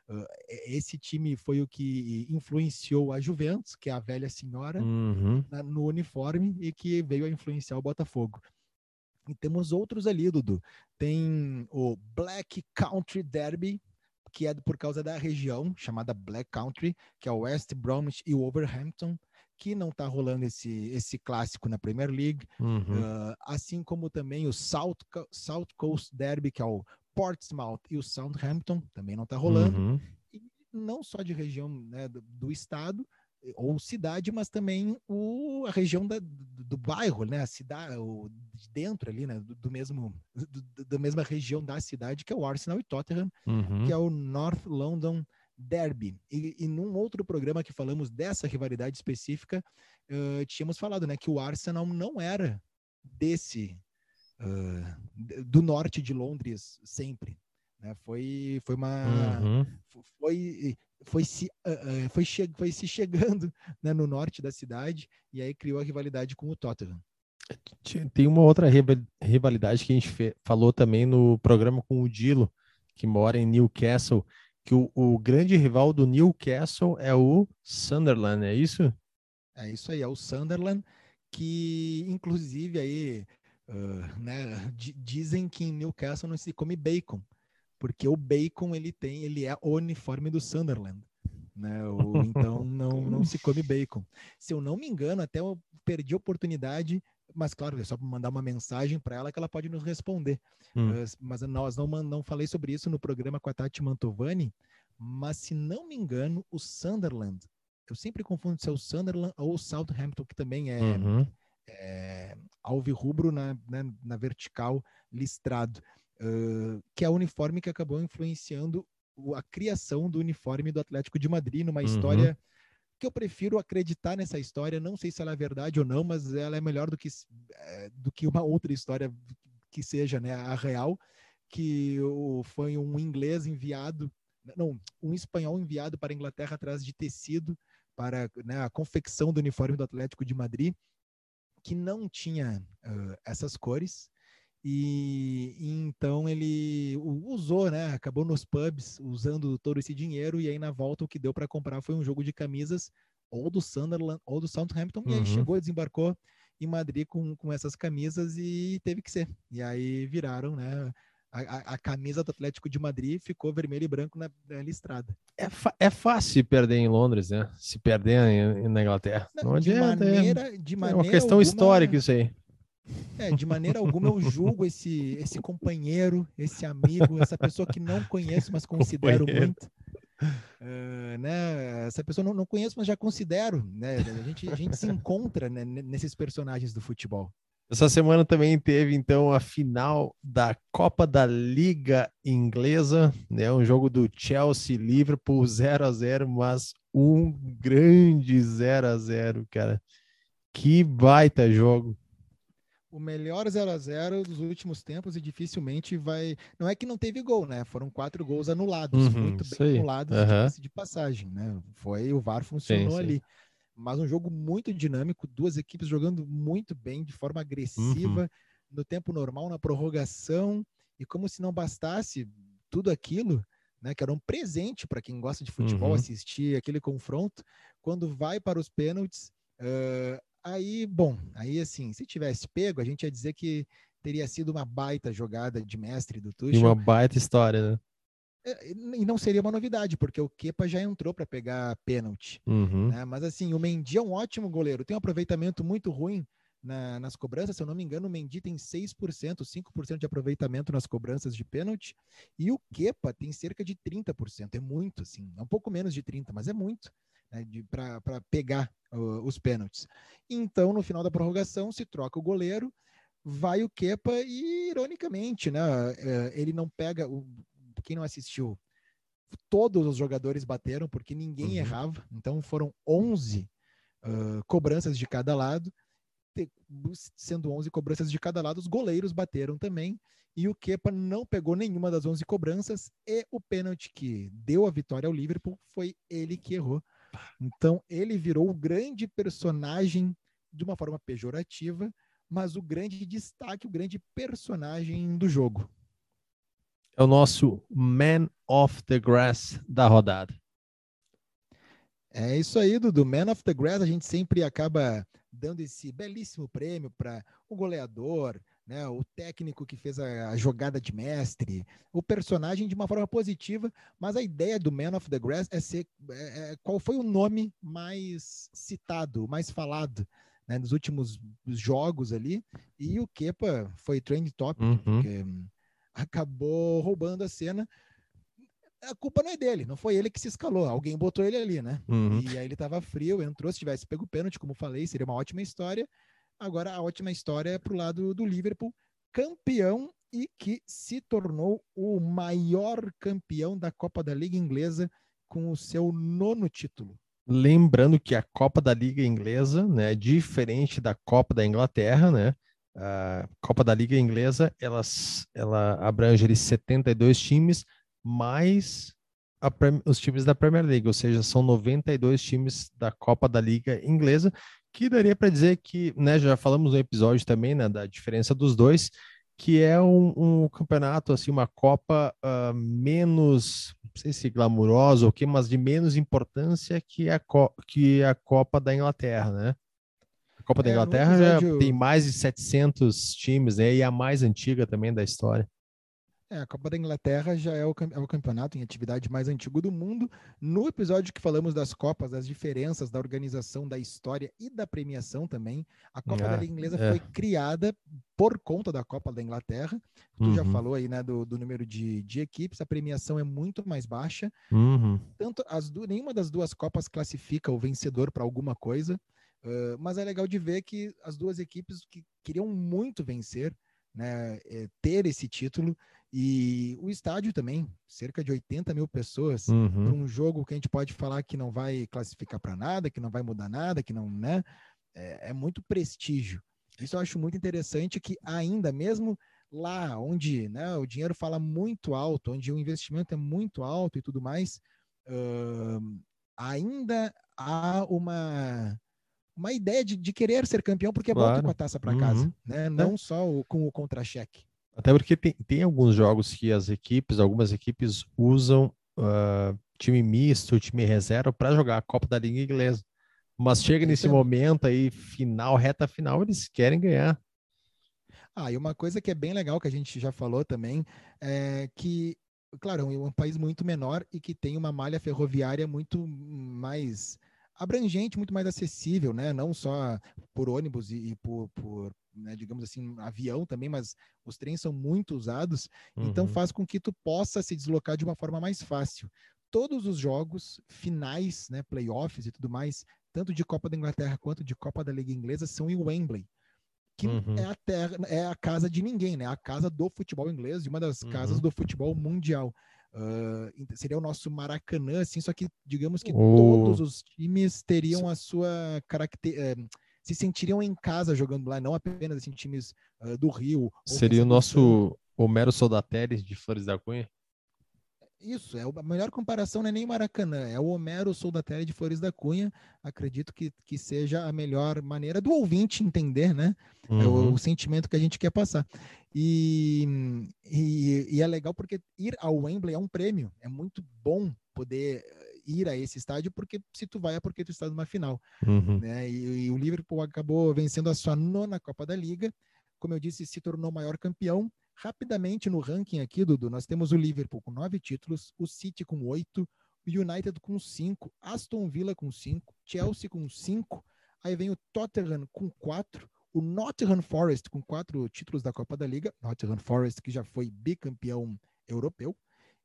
uh, esse time foi o que influenciou a Juventus, que é a velha senhora, uhum. na, no uniforme e que veio a influenciar o Botafogo. E temos outros ali, Dudu. Tem o Black Country Derby, que é por causa da região chamada Black Country, que é o West Bromwich e o Wolverhampton que não está rolando esse, esse clássico na Premier League, uhum. uh, assim como também o South, South Coast Derby, que é o Portsmouth e o Southampton, também não está rolando. Uhum. E não só de região né, do, do, estado ou cidade, mas também o, a região da, do, do, bairro, né, a cidade, o, dentro ali, né, do, do mesmo, da mesma região da cidade, que é o Arsenal e Tottenham, uhum. que é o North London derby. E, e num outro programa que falamos dessa rivalidade específica, uh, tínhamos falado né, que o Arsenal não era desse uh, do norte de Londres sempre. Né? Foi, foi uma. Uhum. Foi, foi, se, uh, foi, che foi se chegando né, no norte da cidade e aí criou a rivalidade com o Tottenham. Tem uma outra rivalidade que a gente falou também no programa com o Dilo, que mora em Newcastle, que o, o, grande rival do Newcastle é o Sunderland, é isso? É isso aí, é o Sunderland, que inclusive aí, uh, né, dizem que em Newcastle não se come bacon, porque o bacon ele tem, ele é o uniforme do Sunderland. Né? <laughs> Então não, não se come bacon. Se eu não me engano, até eu perdi a oportunidade, mas claro, é só mandar uma mensagem para ela que ela pode nos responder. Hum. Mas nós não, não falei sobre isso no programa com a Tati Mantovani, mas se não me engano, o Sunderland, eu sempre confundo se é o Sunderland ou o Southampton, que também é, uhum. é alvirrubro na, na, na, vertical listrado, uh, que é o uniforme que acabou influenciando a criação do uniforme do Atlético de Madrid numa uhum. história que eu prefiro acreditar nessa história. Não sei se ela é verdade ou não, mas ela é melhor do que, é, do que uma <laughs> outra história que seja né, a real, que foi um inglês enviado, não, um espanhol enviado para a Inglaterra atrás de tecido para né, a confecção do uniforme do Atlético de Madrid, que não tinha uh, essas cores. E, e, então ele usou, né? Acabou nos pubs usando todo esse dinheiro e aí na volta o que deu para comprar foi um jogo de camisas ou do Sunderland ou do Southampton uhum. e uhum. chegou, desembarcou em Madrid com, com essas camisas e teve que ser. E aí viraram, né? A, a, camisa do Atlético de Madrid ficou vermelho e branco na, na listrada. É, é fácil perder em Londres, né? Se perder na Inglaterra. Não, Não de adianta, é maneira, de maneira é uma questão alguma... histórica isso aí. É, de maneira alguma eu julgo esse, esse companheiro, esse amigo, essa pessoa que não conheço, mas considero companheiro. muito. Uh, né? Essa pessoa não, não conheço, mas já considero. Né? A, gente, a gente se encontra né, nesses personagens do futebol. Essa semana também teve então a final da Copa da Liga Inglesa, né? Um jogo do Chelsea Liverpool 0 a 0, mas um grande 0 a 0, cara. Que baita jogo o melhor 0 a 0 dos últimos tempos e dificilmente vai. Não é que não teve gol, né? Foram quatro gols anulados, uhum, muito bem sei. anulados uhum. de passagem, né? Foi o VAR funcionou sim, ali. Sim. Mas um jogo muito dinâmico, duas equipes jogando muito bem, de forma agressiva, uhum. no tempo normal, na prorrogação, e como se não bastasse tudo aquilo, né? Que era um presente para quem gosta de futebol uhum. assistir aquele confronto, quando vai para os pênaltis. Uh, Aí, bom, aí assim, se tivesse pego, a gente ia dizer que teria sido uma baita jogada de mestre do Tuchel. E uma baita história, né? É, e não seria uma novidade, porque o Kepa já entrou para pegar pênalti. Uhum. Né? Mas assim, o Mendy é um ótimo goleiro, tem um aproveitamento muito ruim na, nas cobranças. Se eu não me engano, o Mendy tem 6%, 5% de aproveitamento nas cobranças de pênalti. E o Kepa tem cerca de 30%. É muito, assim. É um pouco menos de 30%, mas é muito né, para pegar uh, os pênaltis. Então, no final da prorrogação, se troca o goleiro, vai o Kepa e, ironicamente, né, uh, ele não pega. O, quem não assistiu, todos os jogadores bateram porque ninguém uhum. errava. Então, foram 11 uh, cobranças de cada lado. sendo 11 cobranças de cada lado, os goleiros bateram também. E o Kepa não pegou nenhuma das 11 cobranças. E o pênalti que deu a vitória ao Liverpool foi ele que errou. Então, ele virou o grande personagem de uma forma pejorativa, mas o grande destaque, o grande personagem do jogo. É o nosso Man of the Grass da rodada. É isso aí, Dudu. Man of the Grass, a gente sempre acaba dando esse belíssimo prêmio para o goleador, né, o técnico que fez a, a, jogada de mestre, o personagem de uma forma positiva, mas a ideia do Man of the Grass é ser é, é, qual foi o nome mais citado, mais falado né, nos últimos jogos ali, e o Kepa foi trend top, uhum. porque acabou roubando a cena, a culpa não é dele, não foi ele que se escalou, alguém botou ele ali, né? Uhum. E aí ele tava frio, entrou, se tivesse pego o pênalti, como falei, seria uma ótima história. Agora a ótima história é pro lado do Liverpool, campeão e que se tornou o maior campeão da Copa da Liga Inglesa com o seu nono título. Lembrando que a Copa da Liga Inglesa, né, é diferente da Copa da Inglaterra, né? A Copa da Liga Inglesa, ela, ela abrange ali 72 times, mais a, os times da Premier League, ou seja, são 92 times da Copa da Liga Inglesa, que daria para dizer que, né, já falamos no episódio também, né, da diferença dos dois, que é um, um campeonato, assim, uma Copa uh, menos, não sei se glamurosa ou que, mas de menos importância que a, que a Copa da Inglaterra, né? A Copa é, da Inglaterra episódio... já tem mais de 700 times, né, e é a mais antiga também da história. É, a Copa da Inglaterra já é o, é o, campeonato em atividade mais antigo do mundo. No episódio que falamos das Copas, das diferenças da organização, da história e da premiação também, a Copa ah, da Liga Inglesa é. foi criada por conta da Copa da Inglaterra. Tu uhum. já falou aí, né, do, do número de, de, equipes, a premiação é muito mais baixa. Uhum. Tanto as du nenhuma das duas Copas classifica o vencedor para alguma coisa, uh, mas é legal de ver que as duas equipes que queriam muito vencer, né, é, ter esse título, e o estádio também, cerca de 80 mil pessoas, uhum. para um jogo que a gente pode falar que não vai classificar para nada, que não vai mudar nada, que não, né? É, é, muito prestígio. Isso eu acho muito interessante que ainda, mesmo lá onde né, o dinheiro fala muito alto, onde o investimento é muito alto e tudo mais, uh, ainda há uma uma ideia de, de querer ser campeão porque é claro. bom com a taça para uhum. casa, né? Não é. só o, com o contra-cheque. Até porque tem, tem alguns jogos que as equipes, algumas equipes usam uh, time misto, time reserva para jogar a Copa da Liga Inglesa. Mas chega nesse momento aí, final, reta final, eles querem ganhar. Ah, e uma coisa que é bem legal que a gente já falou também é que, claro, é um país muito menor e que tem uma malha ferroviária muito mais abrangente, muito mais acessível, né? Não só por ônibus e, e por, por né, digamos assim, avião também, mas os trens são muito usados, então uhum. então faz com que tu possa se deslocar de uma forma mais fácil. Todos os jogos finais, né, playoffs e tudo mais, tanto de Copa da Inglaterra quanto de Copa da Liga Inglesa, são em Wembley, que uhum. é a terra, é a casa de ninguém, né? A casa do futebol inglês, de uma das uhum. casas do futebol mundial. Uh, seria o nosso Maracanã, assim, só que digamos que oh. todos os times teriam a sua característica. Uh, se sentiriam em casa jogando lá, não apenas assim, times uh, do Rio. Seria o nosso Homero Soldatelli de Flores da Cunha? Isso, é a melhor comparação não é nem Maracanã, é o Homero Soldatelli de Flores da Cunha. Acredito que, que seja a melhor maneira do ouvinte entender, né? Uhum. É o, uhum. o, sentimento que a gente quer passar. E, e, e, é legal porque ir ao Wembley é um prêmio, é muito bom poder ir a esse estádio, porque se tu vai é porque tu está numa final. Uhum. Né? E, e, o Liverpool acabou vencendo a sua nona Copa da Liga. Como eu disse, se tornou maior campeão. Rapidamente no ranking aqui, Dudu, nós temos o Liverpool com nove títulos, o City com oito, o United com cinco, Aston Villa com cinco, Chelsea com cinco, aí vem o Tottenham com quatro, o Nottingham Forest com quatro títulos da Copa da Liga, Nottingham Forest que já foi bicampeão europeu,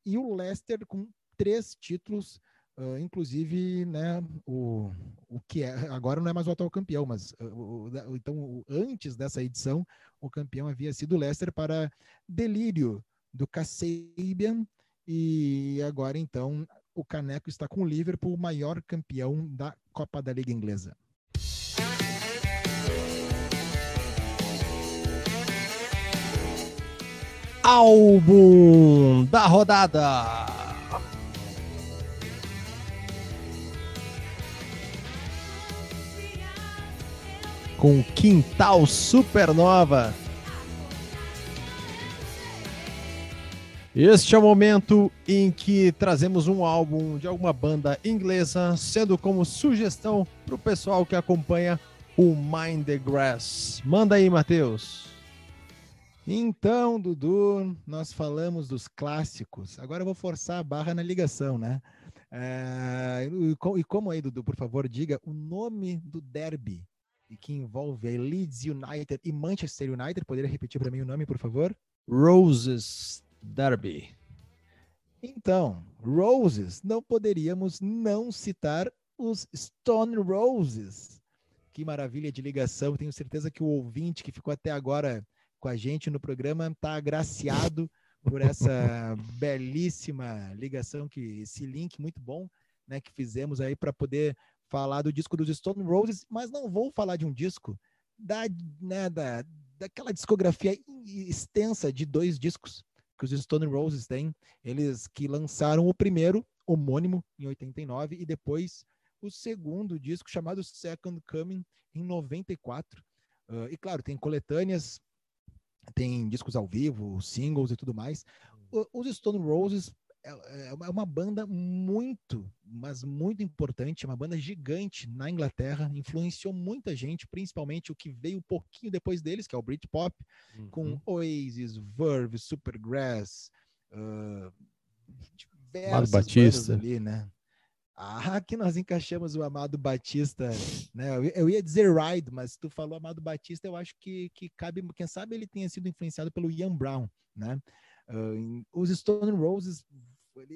e o Leicester com três títulos Uh, inclusive, né, o, o que é, agora não é mais o atual campeão, mas uh, o, então antes dessa edição, o campeão havia sido o Leicester para delírio do Kasabian e agora então o Caneco está com o Liverpool, o maior campeão da Copa da Liga Inglesa. Álbum da rodada. Com Quintal Supernova. Este é o momento em que trazemos um álbum de alguma banda inglesa, sendo como sugestão para o pessoal que acompanha o Mind the Grass. Manda aí, Matheus. Então, Dudu, nós falamos dos clássicos. Agora eu vou forçar a barra na ligação, né? É, e como aí, Dudu, por favor, diga o nome do derby que envolve a Leeds United e Manchester United. Poderia repetir para mim o nome, por favor? Roses Derby. Então, Roses, não poderíamos não citar os Stone Roses. Que maravilha de ligação. Tenho certeza que o ouvinte que ficou até agora com a gente no programa está agraciado por essa <laughs> belíssima ligação, que esse link muito bom né, que fizemos aí para poder falar do disco dos Stone Roses, mas não vou falar de um disco da, né, da, daquela discografia extensa de dois discos que os Stone Roses têm. Eles que lançaram o primeiro, homônimo, em 89, e depois o segundo disco, chamado Second Coming, em 94. Uh, e claro, tem coletâneas, tem discos ao vivo, singles e tudo mais. Os Stone Roses é, é uma banda muito, mas muito importante, uma banda gigante na Inglaterra, influenciou muita gente, principalmente o que veio um pouquinho depois deles, que é o Britpop, uhum. com Oasis, Verve, Supergrass, uh, diversas Batista. ali, né? Ah, que nós encaixamos o Amado Batista, né? Eu, ia dizer Ride, mas tu falou Amado Batista, eu acho que, que cabe, quem sabe ele tenha sido influenciado pelo Ian Brown, né? Uh, os Stone Roses,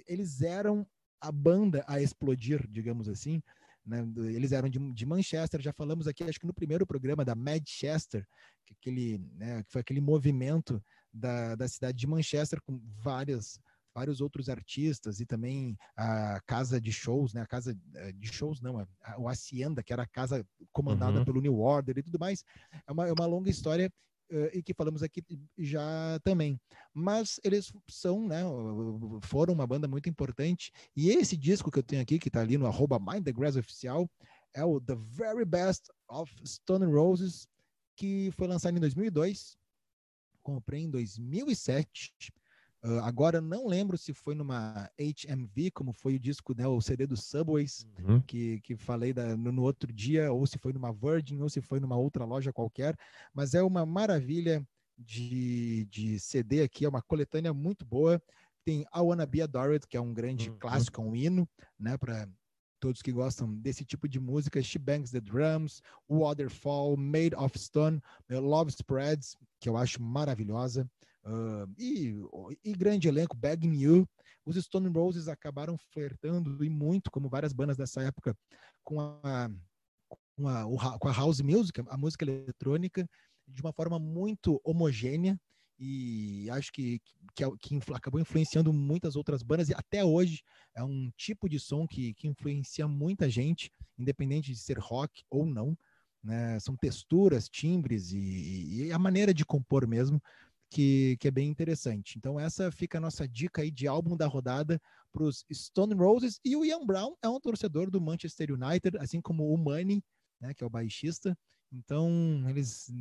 eles eram a banda a explodir, digamos assim. Né? Eles eram de, de, Manchester, já falamos aqui, acho que no primeiro programa da Manchester, que, aquele, né, que foi aquele movimento da, da cidade de Manchester com várias vários outros artistas e também a casa de shows, né? A casa eh, de shows não, a, a, o Hacienda, que era a casa comandada uhum. pelo New Order e tudo mais. É uma, é uma longa história uh, e que falamos aqui já também. Mas eles são, né, foram uma banda muito importante. E esse disco que eu tenho aqui, que está ali no arroba Mind the Grass oficial, é o The Very Best of Stone Roses, que foi lançado em 2002. Comprei em 2007 Uh, agora não lembro se foi numa HMV, como foi o disco, né, o CD dos Subways, uhum. que, que falei da, no, no, outro dia, ou se foi numa Virgin, ou se foi numa outra loja qualquer, mas é uma maravilha de, de CD aqui, é uma coletânea muito boa. Tem I Wanna Be Adored, que é um grande uhum. clássico, um hino, né, para todos que gostam desse tipo de música, She Bangs the Drums, Waterfall, Made of Stone, Love Spreads, que eu acho maravilhosa. Uh, e, e, grande elenco, Begging You. Os Stone Roses acabaram flertando e muito, como várias bandas dessa época, com a, com a, com a house music, a música eletrônica, de uma forma muito homogênea e acho que, que, que, acabou influenciando muitas outras bandas e até hoje é um tipo de som que, que influencia muita gente, independente de ser rock ou não. Né? São texturas, timbres e, e a maneira de compor mesmo que, que é bem interessante. Então, essa fica a nossa dica aí de álbum da rodada para os Stone Roses. E o Ian Brown é um torcedor do Manchester United, assim como o Money, né, que é o baixista. Então, eles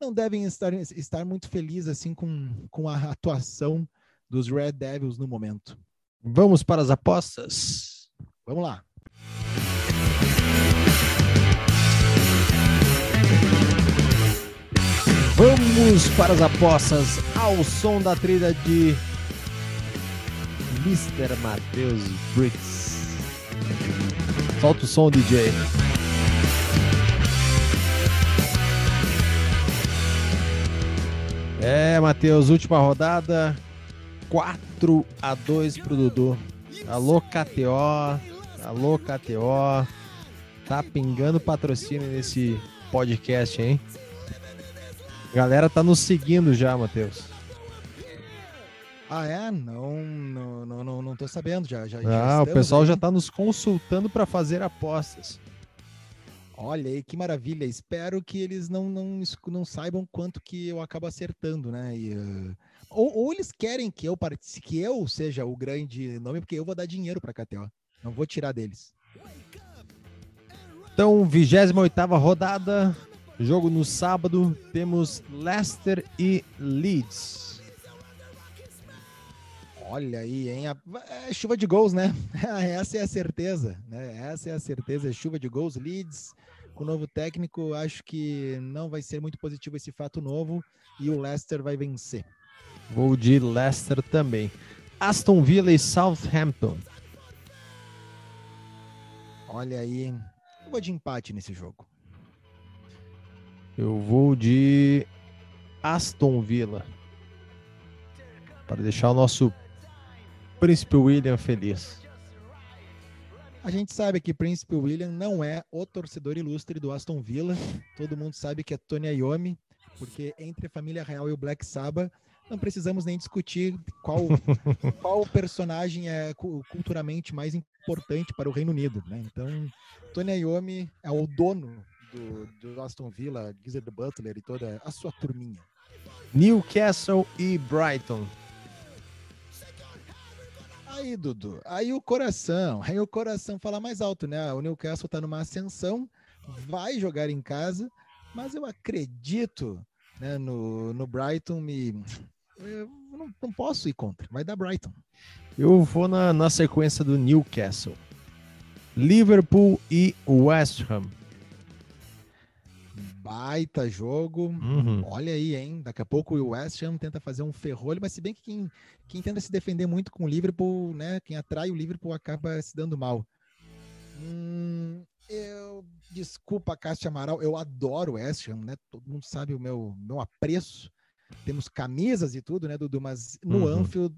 não devem estar, estar muito felizes assim com, com a atuação dos Red Devils no momento. Vamos para as apostas? Vamos lá. Vamos para as apostas ao som da trilha de Mr. Matheus Briggs. Solta o som, DJ. É, Matheus, última rodada. 4 a 2 pro Dudu. Alô, KTO. Alô, KTO. Tá pingando patrocínio nesse podcast, hein? Galera tá nos seguindo já, Matheus. Ah, é? Não, não, não, não, não tô sabendo. Já, já, ah, já o pessoal aí. já tá nos consultando para fazer apostas. Olha aí, que maravilha. Espero que eles não, não, não saibam quanto que eu acabo acertando, né? E, uh, ou, ou, eles querem que eu participe, que eu seja o grande nome, porque eu vou dar dinheiro para KTO. Não vou tirar deles. Então, 28 rodada, jogo no sábado, temos Leicester e Leeds. Olha aí, hein? É chuva de gols, né? <laughs> Essa é a certeza, né? Essa é a certeza, é chuva de gols. Leeds, com o novo técnico, acho que não vai ser muito positivo esse fato novo e o Leicester vai vencer. Vou de Leicester também. Aston Villa e Southampton. Olha aí, eu vou de empate nesse jogo. Eu vou de Aston Villa. Para deixar o nosso Príncipe William feliz. A gente sabe que Príncipe William não é o torcedor ilustre do Aston Villa. Todo mundo sabe que é Tony Iommi, porque entre a família real e o Black Sabbath não precisamos nem discutir qual, <laughs> qual personagem é culturalmente mais importante para o Reino Unido. Né? Então, Tony Iommi é o dono do, do Aston Villa, Gizzard Butler e toda a sua turminha. Newcastle e Brighton. Aí, Dudu, aí o coração, aí o coração fala mais alto, né? O Newcastle está numa ascensão, vai jogar em casa, mas eu acredito né, no, no Brighton me eu não, não, posso ir contra. Vai dar Brighton. Eu vou na, na sequência do Newcastle. Liverpool e West Ham. Baita jogo. Uhum. Olha aí, hein? Daqui a pouco o West Ham tenta fazer um ferrolho, mas se bem que quem, quem tenta se defender muito com o Liverpool, né? Quem atrai o Liverpool acaba se dando mal. Hum, eu desculpa, Cássio Amaral, eu adoro o West Ham, né? Todo mundo sabe o meu, meu apreço temos camisas e tudo, né, Dudu? Mas no uhum. Anfield,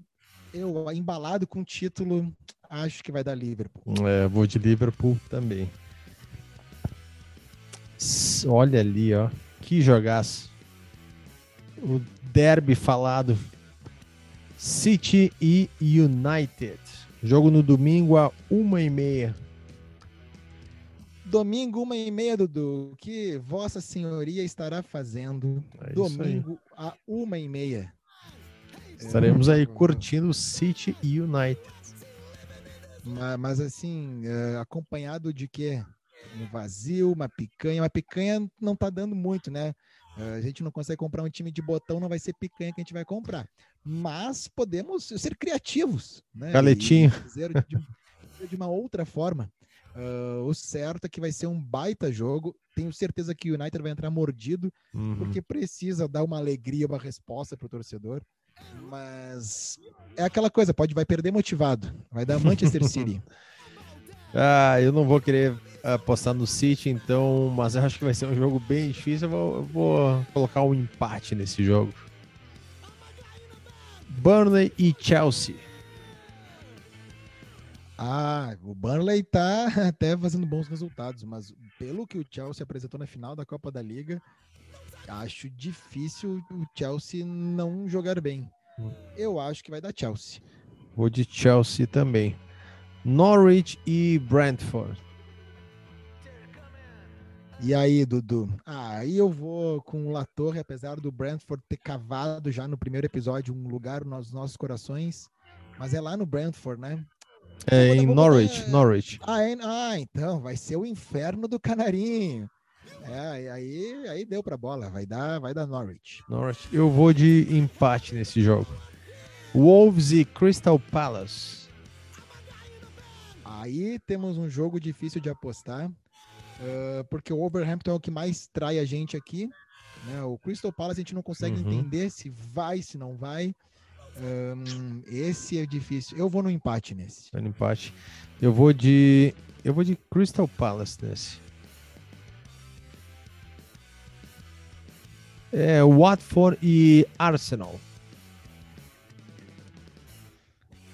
eu embalado com o título, acho que vai dar Liverpool. É, vou de Liverpool também. Olha ali, ó. Que jogaço. O derby falado. City e United. Jogo no domingo a uma e meia. Domingo, uma e meia, Dudu. O que Vossa Senhoria estará fazendo é domingo a uma e meia? Estaremos aí curtindo City e United. Mas, mas assim, é, acompanhado de quê? Um vazio, uma picanha. Uma picanha não tá dando muito, né? É, a gente não consegue comprar um time de botão, não vai ser picanha que a gente vai comprar. Mas podemos ser criativos, né? Galetinho. De, de uma outra forma. Uh, o certo é que vai ser um baita jogo. Tenho certeza que o United vai entrar mordido, uhum. porque precisa dar uma alegria, uma resposta para o torcedor. Mas é aquela coisa, pode vai perder motivado. Vai dar Manchester City. <laughs> ah, eu não vou querer apostar no City, então, mas eu acho que vai ser um jogo bem difícil. Eu vou, eu vou colocar um empate nesse jogo. Burnley e Chelsea. Ah, o Burnley tá <laughs> até fazendo bons resultados, mas pelo que o Chelsea apresentou na final da Copa da Liga, acho difícil o Chelsea não jogar bem. Eu acho que vai dar Chelsea. Vou de Chelsea também. Norwich e Brentford. E aí, Dudu? Ah, aí eu vou com o Latorre, apesar do Brentford ter cavado já no primeiro episódio um lugar nos nossos corações. Mas é lá no Brentford, né? É em Norwich, Norwich. Ah, é, ah, então, vai ser o inferno do canarinho. É, aí, aí deu pra bola, vai dar, vai dar Norwich. Norwich. Eu vou de empate nesse jogo. Wolves e Crystal Palace. Aí temos um jogo difícil de apostar, uh, porque o Wolverhampton é o que mais trai a gente aqui. Né? O Crystal Palace a gente não consegue uhum. entender se vai, se não vai. Um, esse é difícil. Eu vou no empate nesse. no empate. Eu vou de. Eu vou de Crystal Palace nesse. É, Watford e Arsenal.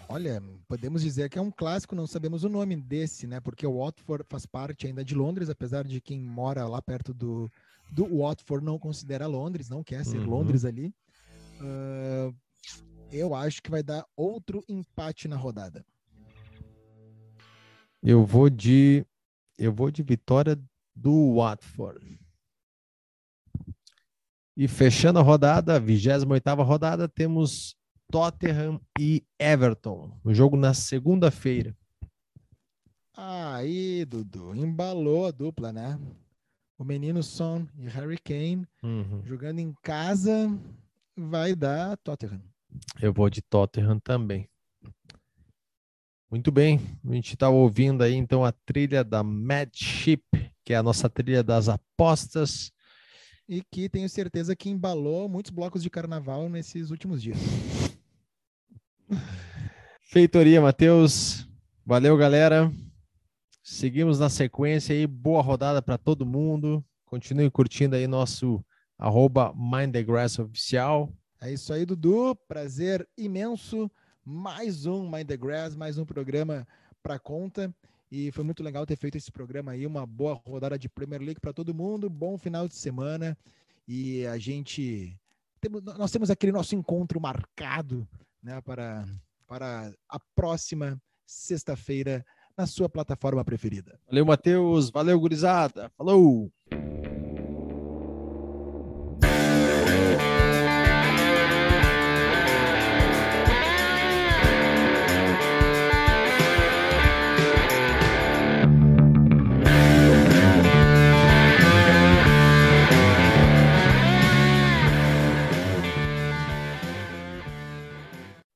Olha, podemos dizer que é um clássico, não sabemos o nome desse, né? Porque o Watford faz parte ainda de Londres, apesar de quem mora lá perto do, do Watford não considera Londres, não quer ser uhum. Londres ali. Uh, eu acho que vai dar outro empate na rodada. Eu vou de eu vou de vitória do Watford. E fechando a rodada, 28ª rodada, temos Tottenham e Everton. O jogo na segunda-feira. Aí, Dudu, embalou a dupla, né? O menino Son e Harry Kane Uhum. jogando em casa vai dar Tottenham. Eu vou de Tottenham também. Muito bem, a gente está ouvindo aí então a trilha da Mad Ship, que é a nossa trilha das apostas. E que tenho certeza que embalou muitos blocos de carnaval nesses últimos dias. <laughs> Feitoria, Matheus. Valeu, galera. Seguimos na sequência aí. Boa rodada para todo mundo. Continue curtindo aí nosso arroba Mind the Grass oficial. É isso aí, Dudu. Prazer imenso. Mais um Mind the Grass, mais um programa para conta. E foi muito legal ter feito esse programa aí. Uma boa rodada de Premier League para todo mundo. Bom final de semana. E a gente. Nós temos aquele nosso encontro marcado né, para, para a próxima sexta-feira na sua plataforma preferida. Valeu, Matheus. Valeu, gurizada. Falou!